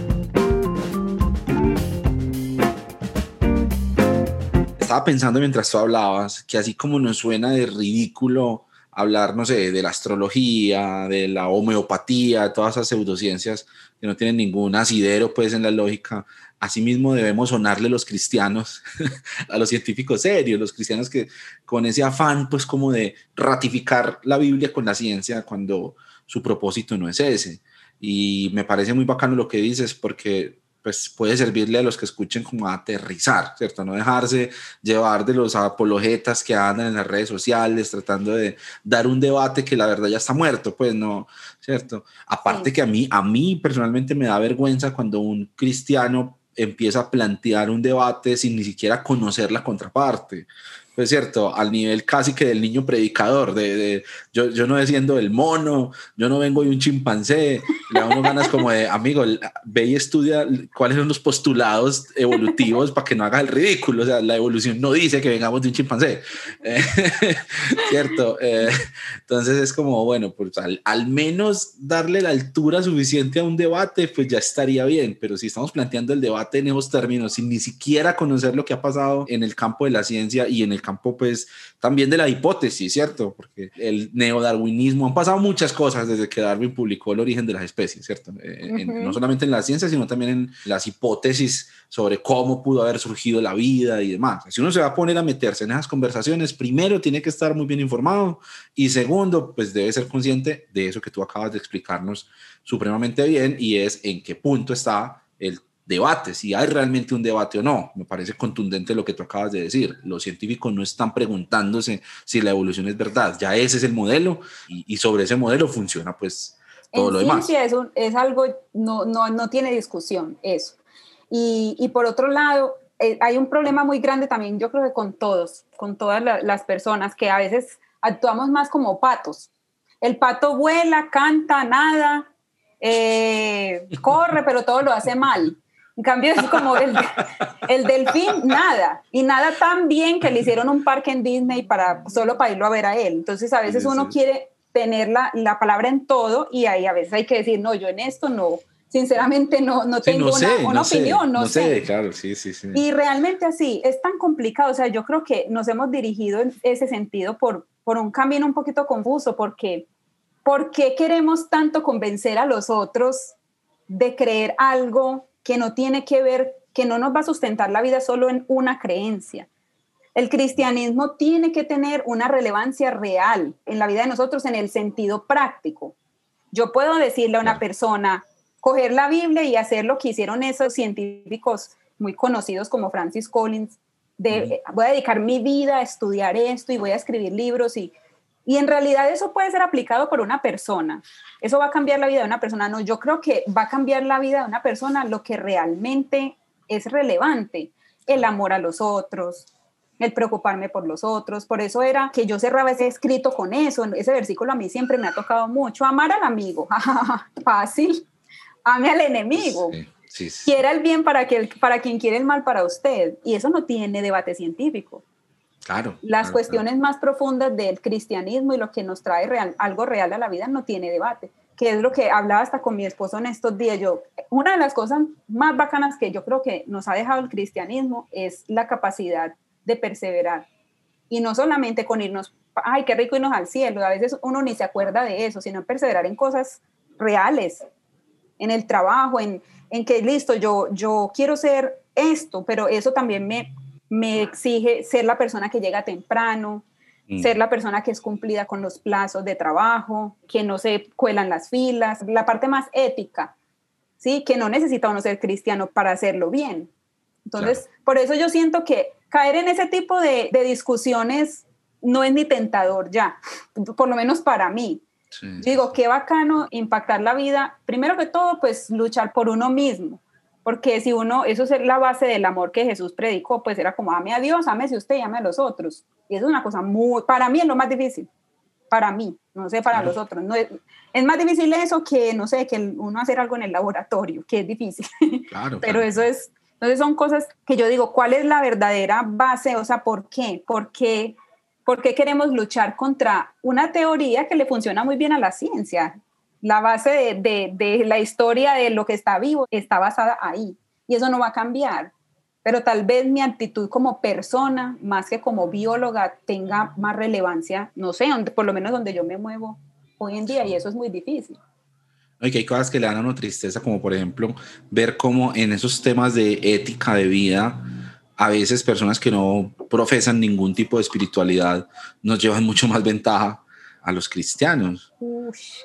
Estaba pensando mientras tú hablabas que así como nos suena de ridículo hablar, no sé, de la astrología, de la homeopatía, todas esas pseudociencias que no tienen ningún asidero pues en la lógica, asimismo debemos sonarle los cristianos a los científicos serios, los cristianos que con ese afán pues como de ratificar la Biblia con la ciencia cuando su propósito no es ese. Y me parece muy bacano lo que dices porque pues puede servirle a los que escuchen como a aterrizar, ¿cierto? No dejarse llevar de los apologetas que andan en las redes sociales tratando de dar un debate que la verdad ya está muerto, pues no, ¿cierto? Aparte que a mí, a mí personalmente me da vergüenza cuando un cristiano empieza a plantear un debate sin ni siquiera conocer la contraparte pues cierto, al nivel casi que del niño predicador, de, yo, yo no desciendo del mono, yo no vengo de un chimpancé, le da uno ganas como de, amigo, ve y estudia cuáles son los postulados evolutivos para que no hagas el ridículo, o sea, la evolución no dice que vengamos de un chimpancé, cierto, eh, entonces es como, bueno, pues al, al, menos darle la altura suficiente a un debate, pues ya estaría bien, pero si estamos planteando el debate en esos términos, sin ni siquiera conocer lo que ha pasado en el campo de la ciencia y en el campo pues también de la hipótesis, ¿cierto? Porque el neodarwinismo, han pasado muchas cosas desde que Darwin publicó el origen de las especies, ¿cierto? Eh, no solamente en la ciencia, sino también en las hipótesis sobre cómo pudo haber surgido la vida y demás. Si uno se va a poner a meterse en esas conversaciones, primero tiene que estar muy bien informado y segundo, pues debe ser consciente de eso que tú acabas de explicarnos supremamente bien y es en qué punto está el debate, si hay realmente un debate o no. Me parece contundente lo que tú acabas de decir. Los científicos no están preguntándose si la evolución es verdad. Ya ese es el modelo y, sobre ese modelo funciona pues todo lo demás. Es, es algo, no, no, no tiene discusión eso. Y, y por otro lado, eh, hay un problema muy grande también, yo creo que con todos, con todas las personas, que a veces actuamos más como patos. El pato vuela, canta, nada, eh, corre, pero todo lo hace mal. En cambio, es como el, el delfín, nada. Y nada tan bien que le hicieron un parque en Disney para, solo para irlo a ver a él. Entonces, a veces uno quiere tener la, la, palabra en todo y ahí a veces hay que decir, no, yo en esto no, sinceramente no, no tengo una, opinión, no, sé. Claro, sí, sí, sí. Y realmente así, es tan complicado, o sea, yo creo que nos hemos dirigido en ese sentido por, por un camino un poquito confuso, porque ¿por qué queremos tanto convencer a los otros de creer algo que no tiene que ver, que no nos va a sustentar la vida solo en una creencia. El cristianismo tiene que tener una relevancia real en la vida de nosotros en el sentido práctico. Yo puedo decirle a una persona, coger la Biblia y hacer lo que hicieron esos científicos muy conocidos como Francis Collins, de, voy a dedicar mi vida a estudiar esto y voy a escribir libros y y en realidad eso puede ser aplicado por una persona. Eso va a cambiar la vida de una persona. No, yo creo que va a cambiar la vida de una persona lo que realmente es relevante. El amor a los otros, el preocuparme por los otros. Por eso era que yo cerraba ese escrito con eso. Ese versículo a mí siempre me ha tocado mucho. Amar al amigo, fácil. Ame al enemigo. Quiera el bien para, que, para quien quiere el mal para usted. Y eso no tiene debate científico. Claro. Las cuestiones más profundas del cristianismo y lo que nos trae real, algo real a la vida no tiene debate, que es lo que hablaba hasta con mi esposo en estos días. Yo, una de las cosas más bacanas que yo creo que nos ha dejado el cristianismo es la capacidad de perseverar. Y no solamente con irnos, ay, qué rico irnos al cielo, a veces uno ni se acuerda de eso, sino perseverar en cosas reales, en el trabajo, en, en que listo, yo, yo quiero ser esto, pero eso también me, me exige ser la persona que llega temprano, mm. ser la persona que es cumplida con los plazos de trabajo, que no se cuelan las filas, la parte más ética, ¿sí? Que no necesita uno ser cristiano para hacerlo bien. Entonces, por eso yo siento que caer en ese tipo de, discusiones no es ni tentador ya, por lo menos para mí. digo, qué bacano impactar la vida. Primero que todo, pues luchar por uno mismo porque si uno, eso es la base del amor que Jesús predicó, pues era como, ame a Dios, si usted y ame a los otros. Y eso es una cosa muy, para mí es lo más difícil, para mí, no sé, para los otros. No es, es, más difícil eso que, no sé, que uno hacer algo en el laboratorio, que es difícil. Claro, Pero eso es, entonces son cosas que yo digo, ¿cuál es la verdadera base? O sea, ¿por qué? ¿Por qué, ¿Por qué queremos luchar contra una teoría que le funciona muy bien a la ciencia? La base de, la historia de lo que está vivo está basada ahí y eso no va a cambiar. Pero tal vez mi actitud como persona, más que como bióloga, tenga más relevancia, no sé, por lo menos donde yo me muevo hoy en día y eso es muy difícil. hay cosas que le dan a uno tristeza, como por ejemplo ver cómo en esos temas de ética de vida, a veces personas que no profesan ningún tipo de espiritualidad nos llevan mucho más ventaja a los cristianos.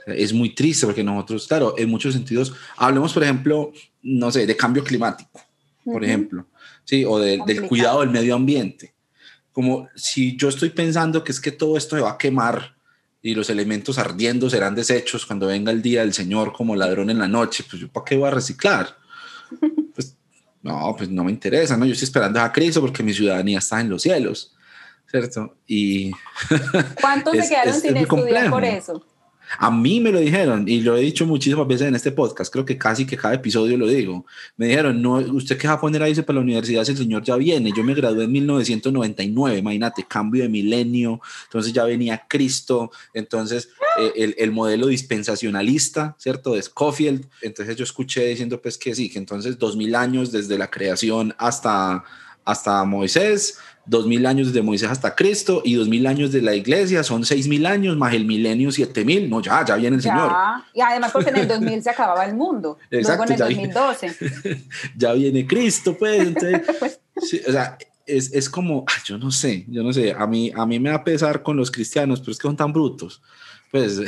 Es muy triste porque nosotros, claro, en muchos sentidos, hablemos, por ejemplo, no sé, de cambio climático, por ejemplo, ¿sí? o del cuidado del medio ambiente. Como si yo estoy pensando que es que todo esto se va a quemar y los elementos ardiendo serán desechos cuando venga el día del Señor como ladrón en la noche, pues yo para qué voy a reciclar? Pues no, pues no me interesa, ¿no? Yo estoy esperando a Cristo porque mi ciudadanía está en los cielos. ¿Cierto? Y ¿Cuántos se quedaron sin estudiar por eso? A mí me lo dijeron y lo he dicho muchísimas veces en este podcast, creo que casi que cada episodio lo digo. Me dijeron, no, usted qué va a poner ahí para la universidad si el señor ya viene. Yo me gradué en 1999, imagínate, cambio de milenio, entonces ya venía Cristo, entonces eh, el, el, modelo dispensacionalista, ¿cierto? De Scofield. Entonces yo escuché diciendo pues que sí, que entonces 2000 años desde la creación hasta, hasta Moisés, dos mil años desde Moisés hasta Cristo y dos mil años de la iglesia, son seis mil años más el milenio siete mil, no, ya, ya viene el Señor. Y además porque en el 2000 se acababa el mundo, Exacto, luego en el 2012. ya viene Cristo, pues, entonces, o sea, es, es como, yo no sé, yo no sé, a mí, a mí me da pesar con los cristianos, pero es que son tan brutos. Pues.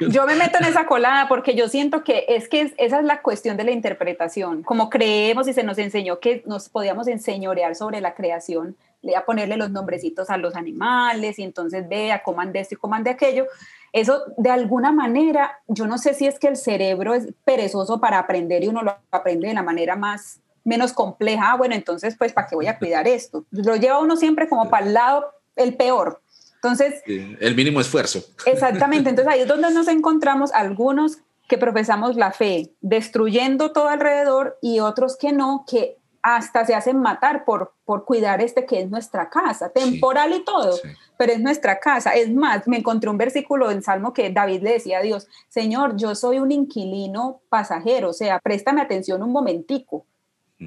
yo me meto en esa colada porque yo siento que es que esa es la cuestión de la interpretación. Como creemos y se nos enseñó que nos podíamos enseñorear sobre la creación, a ponerle los nombrecitos a los animales y entonces vea, coman de esto y coman de aquello. Eso de alguna manera, yo no sé si es que el cerebro es perezoso para aprender y uno lo aprende de la manera más menos compleja. Ah, bueno, entonces, pues, ¿para qué voy a cuidar esto? Lo lleva uno siempre como para el lado, el peor entonces... el mínimo esfuerzo. Exactamente, entonces ahí es donde nos encontramos algunos que profesamos la fe, destruyendo todo alrededor y otros que no, que hasta se hacen matar por, por cuidar este que es nuestra casa, temporal y todo, pero es nuestra casa. Es más, me encontré un versículo en Salmo que David le decía a Dios, Señor, yo soy un inquilino pasajero, o sea, préstame atención un momentico.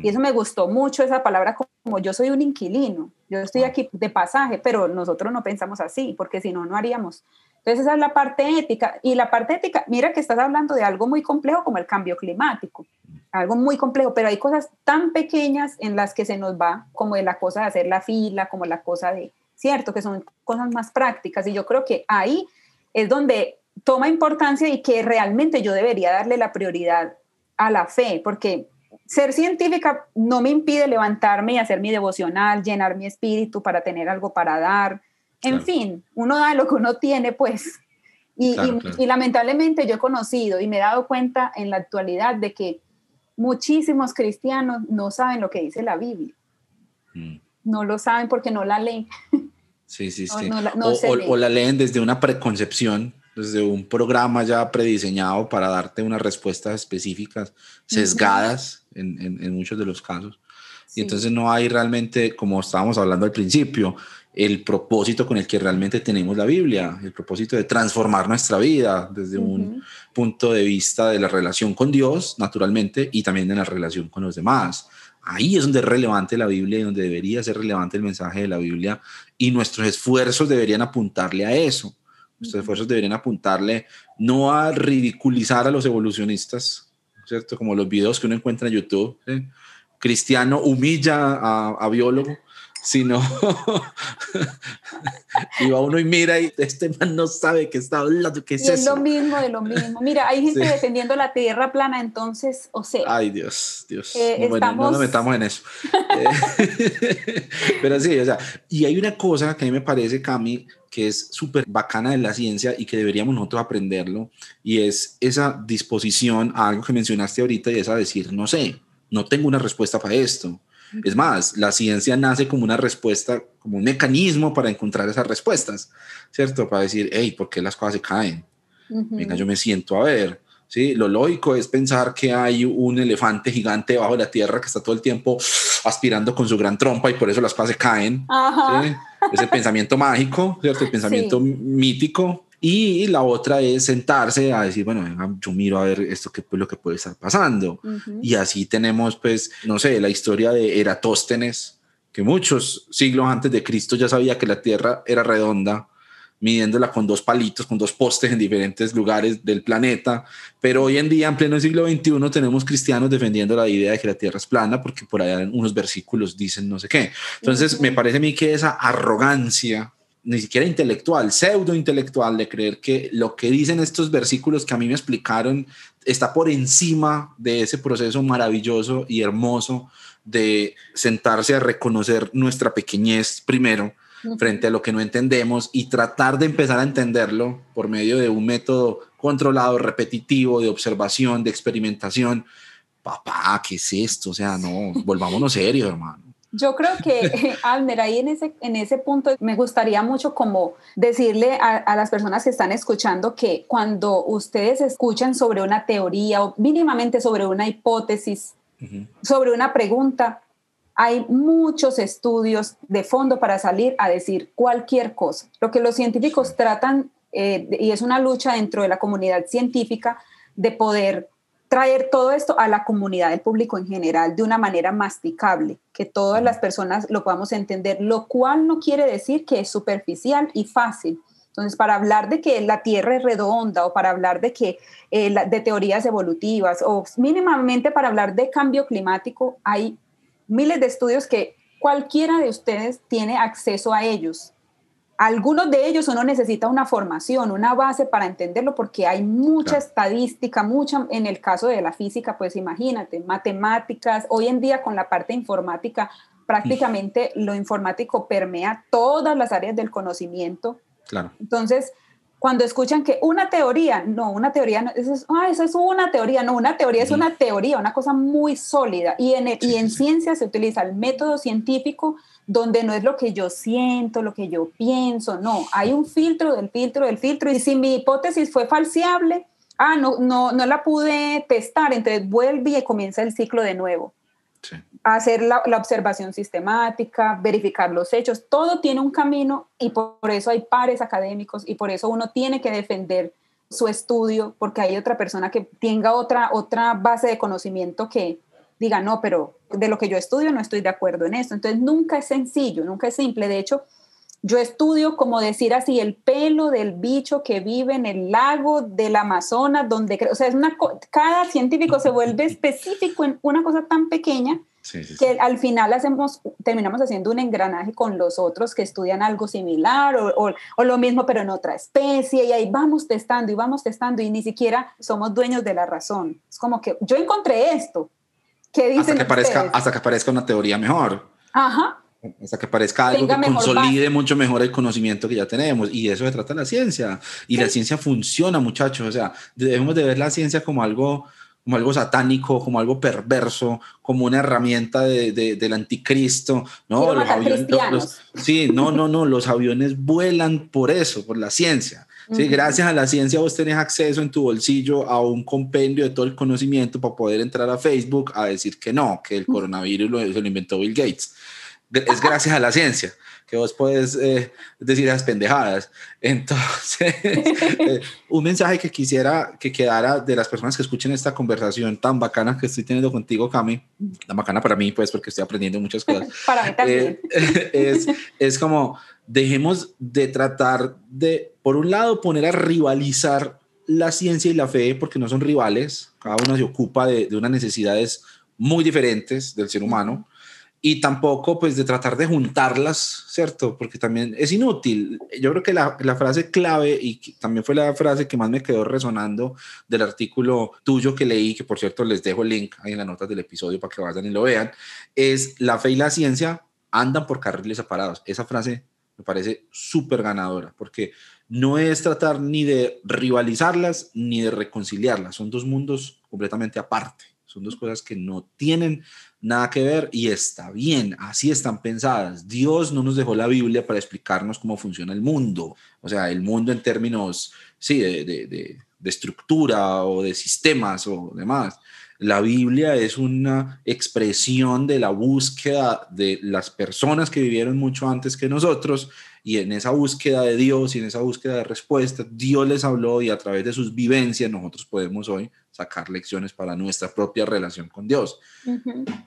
Y eso me gustó mucho, esa palabra como yo soy un inquilino, yo estoy ah. aquí de pasaje, pero nosotros no pensamos así, porque si no, no haríamos. Entonces esa es la parte ética. Y la parte ética, mira que estás hablando de algo muy complejo como el cambio climático, algo muy complejo, pero hay cosas tan pequeñas en las que se nos va, como de la cosa de hacer la fila, como la cosa de, cierto, que son cosas más prácticas. Y yo creo que ahí es donde toma importancia y que realmente yo debería darle la prioridad a la fe, porque ser científica no me impide levantarme y hacer mi devocional, llenar mi espíritu para tener algo para dar. En fin, uno da lo que uno tiene, pues. Y, y, lamentablemente yo he conocido y me he dado cuenta en la actualidad de que muchísimos cristianos no saben lo que dice la Biblia. Mm. No lo saben porque no la leen. Sí, sí, sí. o, la leen desde una preconcepción, desde un programa ya prediseñado para darte unas respuestas específicas, sesgadas en, muchos de los casos. Y entonces no hay realmente, como estábamos hablando al principio, el propósito con el que realmente tenemos la Biblia, el propósito de transformar nuestra vida desde un punto de vista de la relación con Dios, naturalmente, y también de la relación con los demás. Ahí es donde es relevante la Biblia y donde debería ser relevante el mensaje de la Biblia y nuestros esfuerzos deberían apuntarle a eso. Nuestros esfuerzos deberían apuntarle no a ridiculizar a los evolucionistas, ¿cierto? Como los videos que uno encuentra en YouTube. Cristiano humilla a, a biólogo sino y va uno y mira y este man no sabe qué está hablando, qué es y es lo mismo de lo mismo. Mira, hay gente defendiendo la tierra plana, entonces, o sea. Ay, Dios, Dios. Eh, bueno, no nos metamos en eso. Eh, pero sí, o sea, y hay una cosa que a mí me parece, Cami, que es súper bacana de la ciencia y que deberíamos nosotros aprenderlo, y es esa disposición a algo que mencionaste ahorita y es a decir, no sé, no tengo una respuesta para esto es más, la ciencia nace como una respuesta, como un mecanismo para encontrar esas respuestas, ¿cierto? Para decir, hey, ¿por qué las cosas se caen? Venga, yo me siento a ver. ¿sí? Lo lógico es pensar que hay un elefante gigante debajo de la tierra que está todo el tiempo aspirando con su gran trompa y por eso las cosas se caen. ¿sí? Es el pensamiento mágico, ¿cierto? El pensamiento mítico. Y la otra es sentarse a decir, bueno, venga, yo miro a ver esto que es lo que puede estar pasando. Y así tenemos, pues, no sé, la historia de Eratóstenes, que muchos siglos antes de Cristo ya sabía que la Tierra era redonda, midiéndola con dos palitos, con dos postes en diferentes lugares del planeta. Pero hoy en día, en pleno siglo XXI, tenemos cristianos defendiendo la idea de que la Tierra es plana, porque por allá unos versículos dicen no sé qué. Entonces, me parece a mí que esa arrogancia ni siquiera intelectual, pseudo intelectual, de creer que lo que dicen estos versículos que a mí me explicaron está por encima de ese proceso maravilloso y hermoso de sentarse a reconocer nuestra pequeñez primero frente a lo que no entendemos y tratar de empezar a entenderlo por medio de un método controlado, repetitivo, de observación, de experimentación. Papá, ¿qué es esto? O sea, no, volvámonos serios, hermano. Yo creo que, Almer, ahí en ese, en ese punto me gustaría mucho como decirle a, las personas que están escuchando que cuando ustedes escuchan sobre una teoría o mínimamente sobre una hipótesis, sobre una pregunta, hay muchos estudios de fondo para salir a decir cualquier cosa. Lo que los científicos tratan, eh, y es una lucha dentro de la comunidad científica, de poder traer todo esto a la comunidad del público en general de una manera masticable, que todas las personas lo podamos entender, lo cual no quiere decir que es superficial y fácil. Entonces, para hablar de que la Tierra es redonda o para hablar de que eh, de teorías evolutivas o mínimamente para hablar de cambio climático, hay miles de estudios que cualquiera de ustedes tiene acceso a ellos algunos de ellos uno necesita una formación, una base para entenderlo porque hay mucha estadística, mucha, en el caso de la física, pues imagínate, matemáticas, hoy en día con la parte informática, prácticamente lo informático permea todas las áreas del conocimiento. Claro. Entonces, cuando escuchan que una teoría, no, una teoría, no, eso, es, ah, eso es una teoría, no, una teoría es una teoría, una cosa muy sólida. Y en, y en ciencia se utiliza el método científico donde no es lo que yo siento, lo que yo pienso, no, hay un filtro del filtro del filtro y si mi hipótesis fue falseable, ah, no, no, no la pude testar, entonces vuelve y comienza el ciclo de nuevo. Hacer la, la, observación sistemática, verificar los hechos, todo tiene un camino y por, por eso hay pares académicos y por eso uno tiene que defender su estudio porque hay otra persona que tenga otra, otra base de conocimiento que, diga, no, pero de lo que yo estudio no estoy de acuerdo en eso. Entonces, nunca es sencillo, nunca es simple. De hecho, yo estudio, como decir así, el pelo del bicho que vive en el lago del Amazonas, donde, o sea, es una, cada científico se vuelve específico en una cosa tan pequeña que al final hacemos, terminamos haciendo un engranaje con los otros que estudian algo similar o, o, o, lo mismo pero en otra especie y ahí vamos testando y vamos testando y ni siquiera somos dueños de la razón. Es como que yo encontré esto, hasta que, aparezca, hasta que aparezca una teoría mejor. Ajá. Hasta que parezca algo que consolide mucho mejor el conocimiento que ya tenemos. Y de eso se trata la ciencia. Y la ciencia funciona, muchachos. O sea, debemos de ver la ciencia como algo como algo satánico, como algo perverso, como una herramienta de, del anticristo. No, los aviones, sí, no, no, no, los aviones vuelan por eso, por la ciencia. Sí, gracias a la ciencia vos tenés acceso en tu bolsillo a un compendio de todo el conocimiento para poder entrar a Facebook a decir que no, que el coronavirus lo, se lo inventó Bill Gates. Es gracias a la ciencia que vos puedes eh, decir esas pendejadas. Entonces, eh, un mensaje que quisiera que quedara de las personas que escuchen esta conversación tan bacana que estoy teniendo contigo, Cami, tan bacana para mí, pues, porque estoy aprendiendo muchas cosas. para mí también. Eh, es, es como, dejemos de tratar de, por un lado, poner a rivalizar la ciencia y la fe, porque no son rivales, cada uno se ocupa de, de unas necesidades muy diferentes del ser humano y tampoco pues de tratar de juntarlas, ¿cierto? Porque también es inútil. Yo creo que la, la, frase clave y también fue la frase que más me quedó resonando del artículo tuyo que leí, que por cierto les dejo el link ahí en las notas del episodio para que vayan y lo vean, es la fe y la ciencia andan por carriles separados. Esa frase me parece súper ganadora porque no es tratar ni de rivalizarlas ni de reconciliarlas, son dos mundos completamente aparte. Son dos cosas que no tienen nada que ver y está bien, así están pensadas. Dios no nos dejó la Biblia para explicarnos cómo funciona el mundo, o sea, el mundo en términos, sí, de, de, de, de estructura o de sistemas o demás. La Biblia es una expresión de la búsqueda de las personas que vivieron mucho antes que nosotros y en esa búsqueda de Dios y en esa búsqueda de respuesta, Dios les habló y a través de sus vivencias nosotros podemos hoy sacar lecciones para nuestra propia relación con Dios.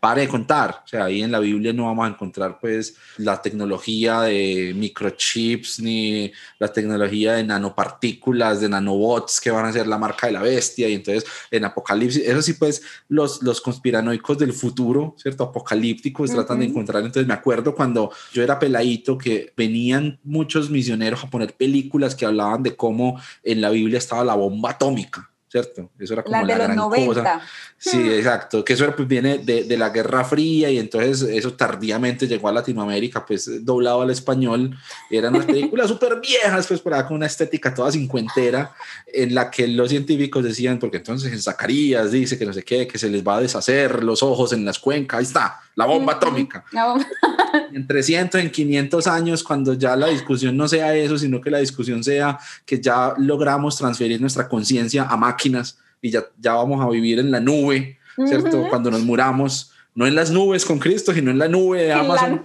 Pare de contar, o sea, ahí en la Biblia no vamos a encontrar pues la tecnología de microchips ni la tecnología de nanopartículas, de nanobots que van a ser la marca de la bestia. Y entonces en Apocalipsis, eso sí pues los, los conspiranoicos del futuro, ¿cierto? Apocalípticos tratan de encontrar, entonces me acuerdo cuando yo era peladito que venían muchos misioneros a poner películas que hablaban de cómo en la Biblia estaba la bomba atómica ¿cierto? Eso era como la, gran cosa. Sí, hmm. exacto, que eso pues, viene de, de, la Guerra Fría y entonces eso tardíamente llegó a Latinoamérica, pues doblado al español. Eran unas películas súper viejas, pues por con una estética toda cincuentera, en la que los científicos decían, porque entonces en Zacarías dice que no sé qué, que se les va a deshacer los ojos en las cuencas, ahí está, la bomba atómica. En 300, en 500 años, cuando ya la discusión no sea eso, sino que la discusión sea que ya logramos transferir nuestra conciencia a máquinas y ya, ya vamos a vivir en la nube, ¿cierto? Cuando nos muramos no en las nubes con Cristo, sino en la nube de Amazon.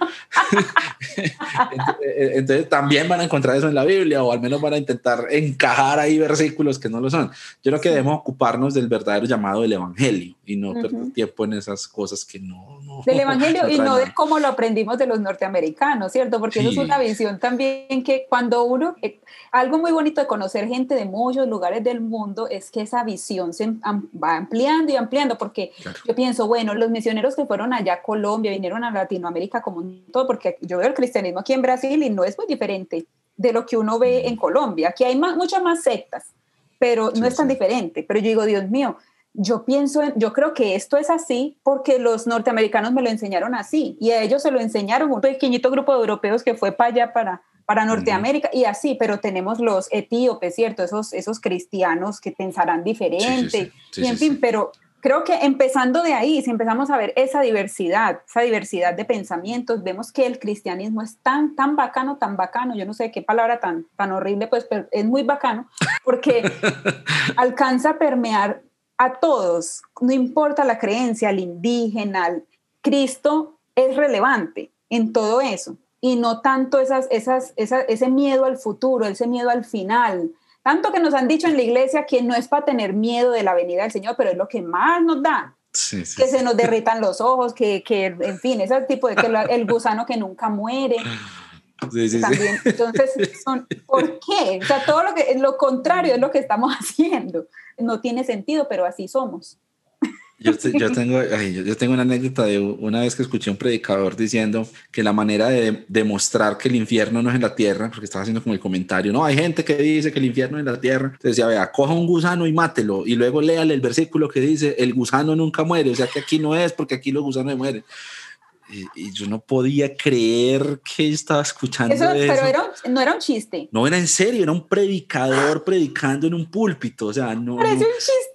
entonces, también van a encontrar eso en la Biblia o al menos van a intentar encajar ahí versículos que no lo son. Yo creo que debemos ocuparnos del verdadero llamado del Evangelio y no perder tiempo en esas cosas que no... no. Del Evangelio y no de cómo lo aprendimos de los norteamericanos, ¿cierto? Porque eso es una visión también que cuando uno... Eh, algo muy bonito de conocer gente de muchos lugares del mundo es que esa visión se va ampliando y ampliando porque yo pienso, bueno, los misioneros que fueron allá a Colombia, vinieron a Latinoamérica como todo, porque yo veo el cristianismo aquí en Brasil y no es muy diferente de lo que uno ve en Colombia. Aquí hay muchas más sectas, pero no es tan diferente. Pero yo digo, Dios mío, yo pienso, yo creo que esto es así porque los norteamericanos me lo enseñaron así y a ellos se lo enseñaron un pequeñito grupo de europeos que fue para allá, para, para Norteamérica y así, pero tenemos los etíopes, ¿cierto? Esos, esos cristianos que pensarán diferente y en fin, pero creo que empezando de ahí, si empezamos a ver esa diversidad, esa diversidad de pensamientos, vemos que el cristianismo es tan, tan bacano, tan bacano, yo no sé qué palabra tan, tan horrible, pues, pero es muy bacano, porque alcanza a permear a todos, no importa la creencia, al indígena, al Cristo es relevante en todo eso y no tanto esas, esas, ese miedo al futuro, ese miedo al final, tanto que nos han dicho en la iglesia que no es para tener miedo de la venida del Señor, pero es lo que más nos da. que se nos derritan los ojos, que, que, en fin, ese tipo de que el gusano que nunca muere. También, entonces, son, ¿por qué? O sea, todo lo que lo contrario es lo que estamos haciendo. No tiene sentido, pero así somos. Yo, yo, tengo, yo, tengo una anécdota de una vez que escuché a un predicador diciendo que la manera de demostrar que el infierno no es en la tierra, porque estaba haciendo como el comentario, no, hay gente que dice que el infierno es en la tierra. Entonces decía, vea, coja un gusano y mátelo, y luego léale el versículo que dice, el gusano nunca muere, o sea que aquí no es, porque aquí los gusanos mueren. Y, yo no podía creer que estaba escuchando eso. Pero no era un chiste. No era en serio, era un predicador predicando en un púlpito, o sea, no. Parece un chiste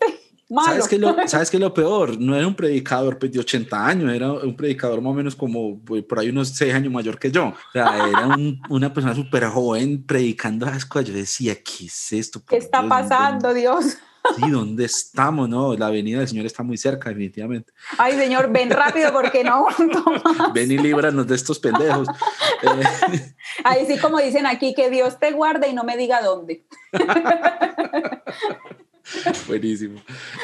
¿Sabes qué, lo, ¿Sabes qué es lo peor? No era un predicador pues, de 80 años, era un predicador más o menos como pues, por ahí unos 6 años mayor que yo. O sea, era una persona súper joven predicando las cosas. Yo decía, ¿qué es esto? ¿Qué está pasando, Dios? Sí, ¿dónde estamos? No, la venida del Señor está muy cerca, definitivamente. Ay, Señor, ven rápido porque no Ven y líbranos de estos pendejos. Ahí sí, como dicen aquí, que Dios te guarde y no me diga dónde. Buenísimo.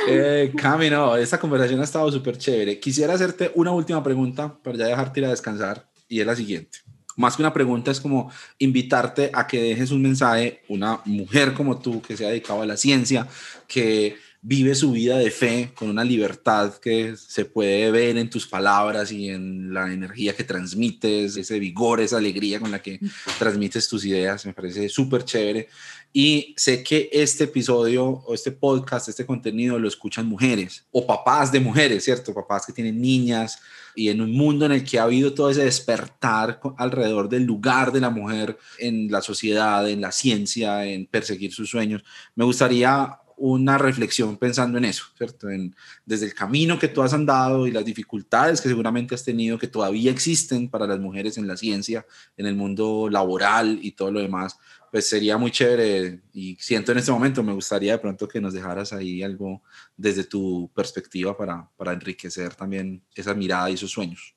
Eh, Cami, no, esta conversación ha estado súper chévere. Quisiera hacerte una última pregunta para ya dejarte ir a descansar y es la siguiente. Más que una pregunta es como invitarte a que dejes un mensaje, una mujer como tú que se ha dedicado a la ciencia, que vive su vida de fe con una libertad que se puede ver en tus palabras y en la energía que transmites, ese vigor, esa alegría con la que transmites tus ideas. Me parece súper chévere. Y sé que este episodio o este podcast, este contenido lo escuchan mujeres o papás de mujeres, ¿cierto? Papás que tienen niñas y en un mundo en el que ha habido todo ese despertar alrededor del lugar de la mujer en la sociedad, en la ciencia, en perseguir sus sueños. Me gustaría una reflexión pensando en eso, ¿cierto? En, desde el camino que tú has andado y las dificultades que seguramente has tenido, que todavía existen para las mujeres en la ciencia, en el mundo laboral y todo lo demás, pues sería muy chévere y siento en este momento, me gustaría de pronto que nos dejaras ahí algo desde tu perspectiva para, para enriquecer también esa mirada y esos sueños.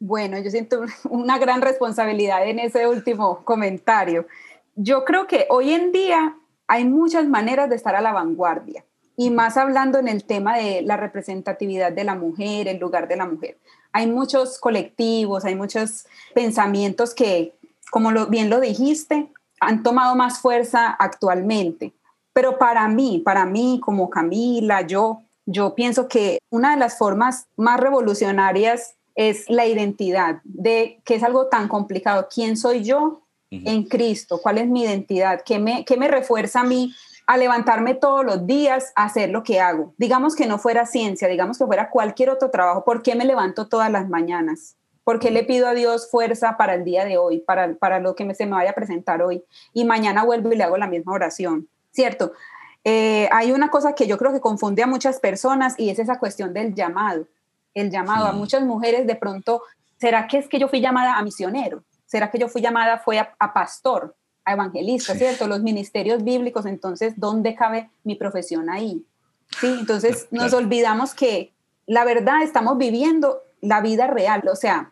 Bueno, yo siento una gran responsabilidad en ese último comentario. Yo creo que hoy en día hay muchas maneras de estar a la vanguardia y más hablando en el tema de la representatividad de la mujer, el lugar de la mujer. Hay muchos colectivos, hay muchos pensamientos que, como lo, bien lo dijiste, han tomado más fuerza actualmente. Pero para mí, para mí como Camila, yo, yo pienso que una de las formas más revolucionarias es la identidad, de que es algo tan complicado. ¿Quién soy yo en Cristo? ¿Cuál es mi identidad? ¿Qué me, qué me refuerza a mí a levantarme todos los días a hacer lo que hago? Digamos que no fuera ciencia, digamos que fuera cualquier otro trabajo. ¿Por qué me levanto todas las mañanas? ¿Por qué le pido a Dios fuerza para el día de hoy, para, para lo que me, se me vaya a presentar hoy? Y mañana vuelvo y le hago la misma oración, ¿cierto? Eh, hay una cosa que yo creo que confunde a muchas personas y es esa cuestión del llamado. El llamado a muchas mujeres de pronto, ¿será que es que yo fui llamada a misionero? ¿Será que yo fui llamada fue a, pastor, a evangelista, ¿cierto? Los ministerios bíblicos, entonces, ¿dónde cabe mi profesión ahí? Sí, entonces nos olvidamos que la verdad estamos viviendo la vida real, o sea,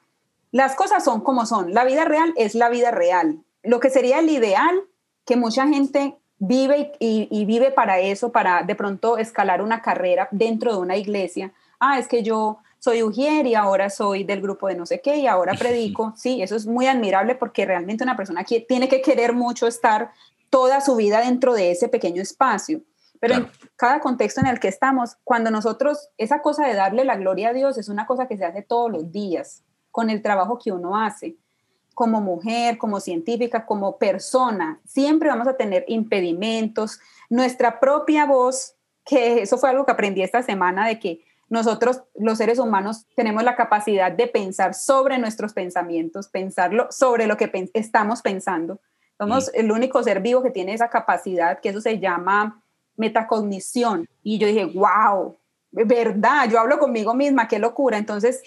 las cosas son como son. La vida real es la vida real. Lo que sería el ideal, que mucha gente vive y, vive para eso, para de pronto escalar una carrera dentro de una iglesia. Ah, es que yo soy ujier y ahora soy del grupo de no sé qué y ahora predico. Sí, eso es muy admirable porque realmente una persona que tiene que querer mucho estar toda su vida dentro de ese pequeño espacio. Pero en cada contexto en el que estamos, cuando nosotros, esa cosa de darle la gloria a Dios es una cosa que se hace todos los días con el trabajo que uno hace. Como mujer, como científica, como persona, siempre vamos a tener impedimentos. Nuestra propia voz, que eso fue algo que aprendí esta semana, de que nosotros, los seres humanos, tenemos la capacidad de pensar sobre nuestros pensamientos, pensarlo sobre lo que estamos pensando. Somos el único ser vivo que tiene esa capacidad, que eso se llama metacognición. Y yo dije, wow, verdad, yo hablo conmigo misma, qué locura. Entonces,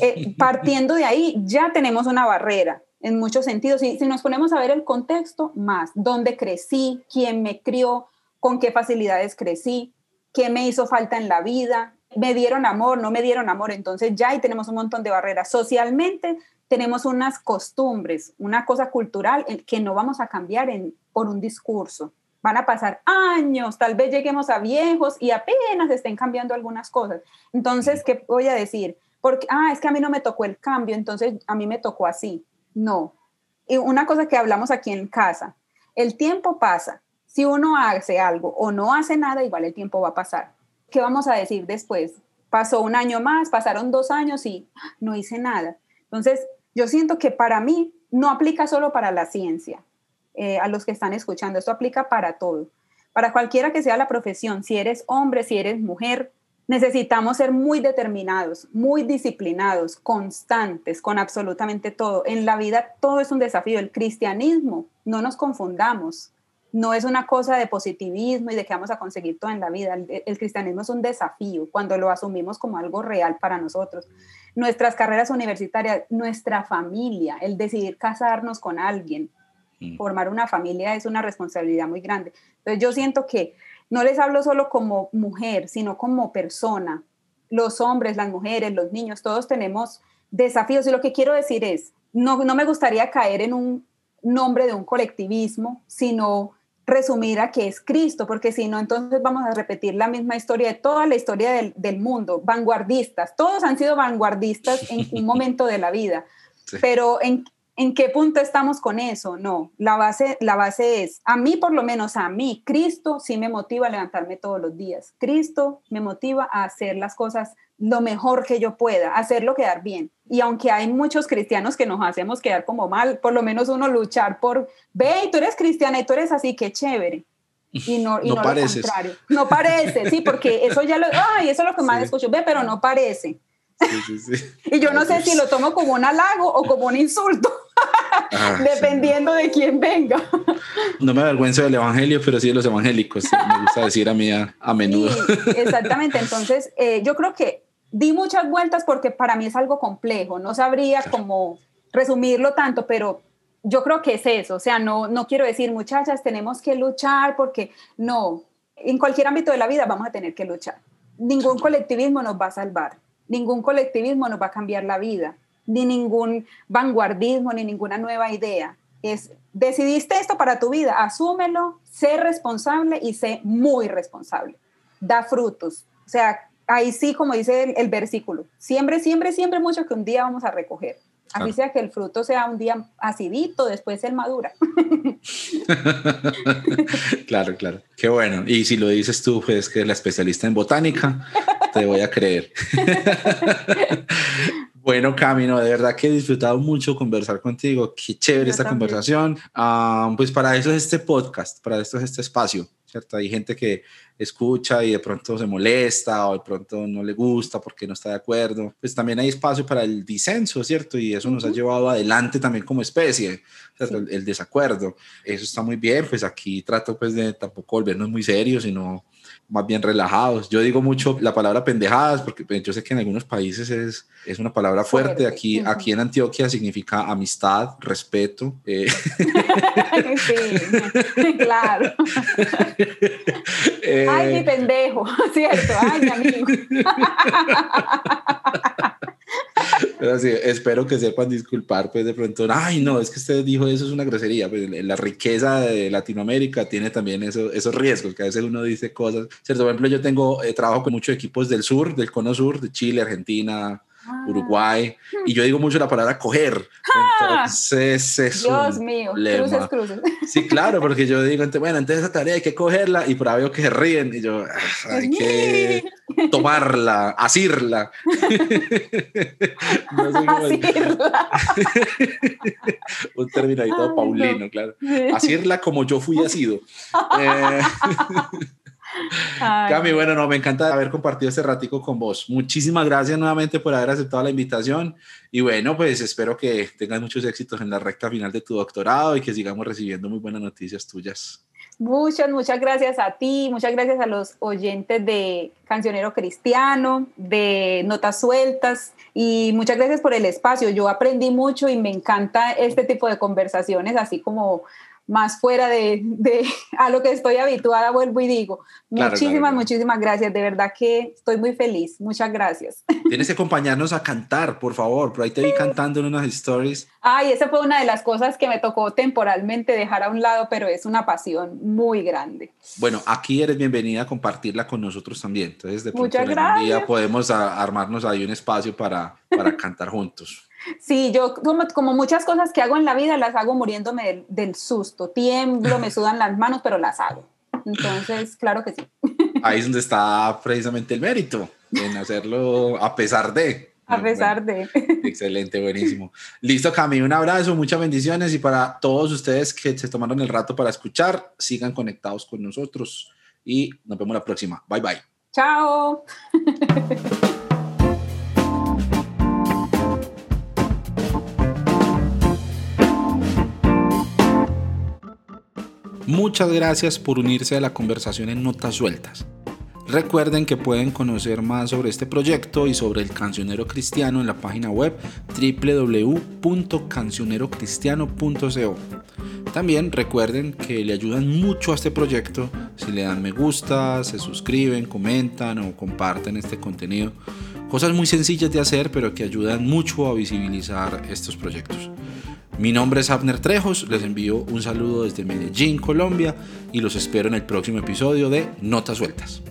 eh, partiendo de ahí, ya tenemos una barrera en muchos sentidos. Si nos ponemos a ver el contexto, más, dónde crecí, quién me crió, con qué facilidades crecí, qué me hizo falta en la vida, me dieron amor, no me dieron amor. Entonces, ya ahí tenemos un montón de barreras. Socialmente, tenemos unas costumbres, una cosa cultural que no vamos a cambiar en, por un discurso van a pasar años, tal vez lleguemos a viejos y apenas estén cambiando algunas cosas. Entonces, ¿qué voy a decir? Porque, ah, es que a mí no me tocó el cambio, entonces a mí me tocó así. No. Y una cosa que hablamos aquí en casa, el tiempo pasa. Si uno hace algo o no hace nada, igual el tiempo va a pasar. ¿Qué vamos a decir después? Pasó un año más, pasaron dos años y no hice nada. Entonces, yo siento que para mí no aplica solo para la ciencia, eh, a los que están escuchando. Esto aplica para todo, para cualquiera que sea la profesión, si eres hombre, si eres mujer. Necesitamos ser muy determinados, muy disciplinados, constantes con absolutamente todo. En la vida todo es un desafío. El cristianismo, no nos confundamos, no es una cosa de positivismo y de que vamos a conseguir todo en la vida. El, cristianismo es un desafío cuando lo asumimos como algo real para nosotros. Nuestras carreras universitarias, nuestra familia, el decidir casarnos con alguien. Formar una familia es una responsabilidad muy grande. Entonces yo siento que no les hablo solo como mujer, sino como persona. Los hombres, las mujeres, los niños, todos tenemos desafíos y lo que quiero decir es, no, no me gustaría caer en un nombre de un colectivismo, sino resumir a qué es Cristo, porque si no, entonces vamos a repetir la misma historia de toda la historia del, mundo, vanguardistas, todos han sido vanguardistas en un momento de la vida, pero ¿en, ¿en qué punto estamos con eso? No, la base, la base es, a mí por lo menos, a mí, Cristo sí me motiva a levantarme todos los días, Cristo me motiva a hacer las cosas lo mejor que yo pueda, hacerlo quedar bien. Y aunque hay muchos cristianos que nos hacemos quedar como mal, por lo menos uno luchar por, ve, tú eres cristiana y tú eres así, qué chévere. Y no, y no, lo contrario. No parece, sí, porque eso ya lo, ay, eso es lo que más escucho, ve, pero no parece. Sí, sí, sí. y yo no sé si lo tomo como un halago o como un insulto, ah, dependiendo de quién venga. No me avergüenzo del evangelio, pero sí de los evangélicos, me gusta decir a mí a, menudo. exactamente, entonces eh, yo creo que di muchas vueltas porque para mí es algo complejo, no sabría cómo resumirlo tanto, pero yo creo que es eso, o sea, no, no quiero decir, muchachas, tenemos que luchar porque no, en cualquier ámbito de la vida vamos a tener que luchar. Ningún colectivismo nos va a salvar, ningún colectivismo nos va a cambiar la vida, ni ningún vanguardismo, ni ninguna nueva idea. Es, decidiste esto para tu vida, asúmelo, sé responsable y sé muy responsable. Da frutos. O sea, ahí sí, como dice el, versículo, siempre, siempre, siempre mucho que un día vamos a recoger. Así sea que el fruto sea un día acidito, después él madura. claro, claro. Qué bueno. Y si lo dices tú, pues que es la especialista en botánica, te voy a creer. Bueno, Camino, de verdad que he disfrutado mucho conversar contigo. Qué chévere esta conversación. Ah, pues para eso es este podcast, para esto es este espacio, ¿cierto? Hay gente que escucha y de pronto se molesta o de pronto no le gusta porque no está de acuerdo. Pues también hay espacio para el disenso, ¿cierto? Y eso nos ha llevado adelante también como especie, el, el, desacuerdo. Eso está muy bien, pues aquí trato pues de tampoco volvernos muy serios, sino más bien relajados. Yo digo mucho la palabra pendejadas porque pues, yo sé que en algunos países es, es una palabra fuerte. Aquí, aquí en Antioquia significa amistad, respeto. Eh. Sí, claro. Eh. Ay, mi pendejo, ¿cierto? Ay, mi amigo. Pero sí, espero que sepan disculpar, pues de pronto, ay, no, es que usted dijo eso es una grosería. Pues la riqueza de Latinoamérica tiene también eso, esos riesgos, que a veces uno dice cosas. ¿cierto? Por ejemplo, yo tengo eh, trabajo con muchos equipos del sur, del cono sur, de Chile, Argentina, Ah. Uruguay, y yo digo mucho la palabra coger. Entonces es Dios mío, cruces, cruces. Sí, claro, porque yo digo, bueno, entonces esa tarea hay que cogerla y por ahí veo que se ríen y yo, ah, hay que tomarla, asirla. asirla. Un término ahí todo paulino, claro. Asirla como yo fui asido. eh, Cami, bueno, no, me encanta haber compartido este ratico con vos. Muchísimas gracias nuevamente por haber aceptado la invitación y bueno, pues espero que tengas muchos éxitos en la recta final de tu doctorado y que sigamos recibiendo muy buenas noticias tuyas. Muchas, muchas gracias a ti, muchas gracias a los oyentes de Cancionero Cristiano, de Notas Sueltas y muchas gracias por el espacio. Yo aprendí mucho y me encanta este tipo de conversaciones, así como más fuera de, de, a lo que estoy habituada, vuelvo y digo. muchísimas, muchísimas gracias. De verdad que estoy muy feliz. Muchas gracias. Tienes que acompañarnos a cantar, por favor. Por ahí te vi cantando en unas stories. Ay, esa fue una de las cosas que me tocó temporalmente dejar a un lado, pero es una pasión muy grande. Bueno, aquí eres bienvenida a compartirla con nosotros también. Entonces, de pronto Muchas gracias. día podemos armarnos ahí un espacio para, para cantar juntos. Sí, yo como, muchas cosas que hago en la vida las hago muriéndome del, susto. Tiemblo, me sudan las manos, pero las hago. Entonces, claro que sí. Ahí es donde está precisamente el mérito, en hacerlo a pesar de. A pesar de. Excelente, buenísimo. Listo, Cami, un abrazo, muchas bendiciones y para todos ustedes que se tomaron el rato para escuchar, sigan conectados con nosotros y nos vemos la próxima. Bye bye. Chao. Muchas gracias por unirse a la conversación en Notas Sueltas. Recuerden que pueden conocer más sobre este proyecto y sobre el cancionero cristiano en la página web www.cancionerocristiano.co. También recuerden que le ayudan mucho a este proyecto si le dan me gusta, se suscriben, comentan o comparten este contenido. Cosas muy sencillas de hacer pero que ayudan mucho a visibilizar estos proyectos. Mi nombre es Abner Trejos, les envío un saludo desde Medellín, Colombia y los espero en el próximo episodio de Notas Sueltas.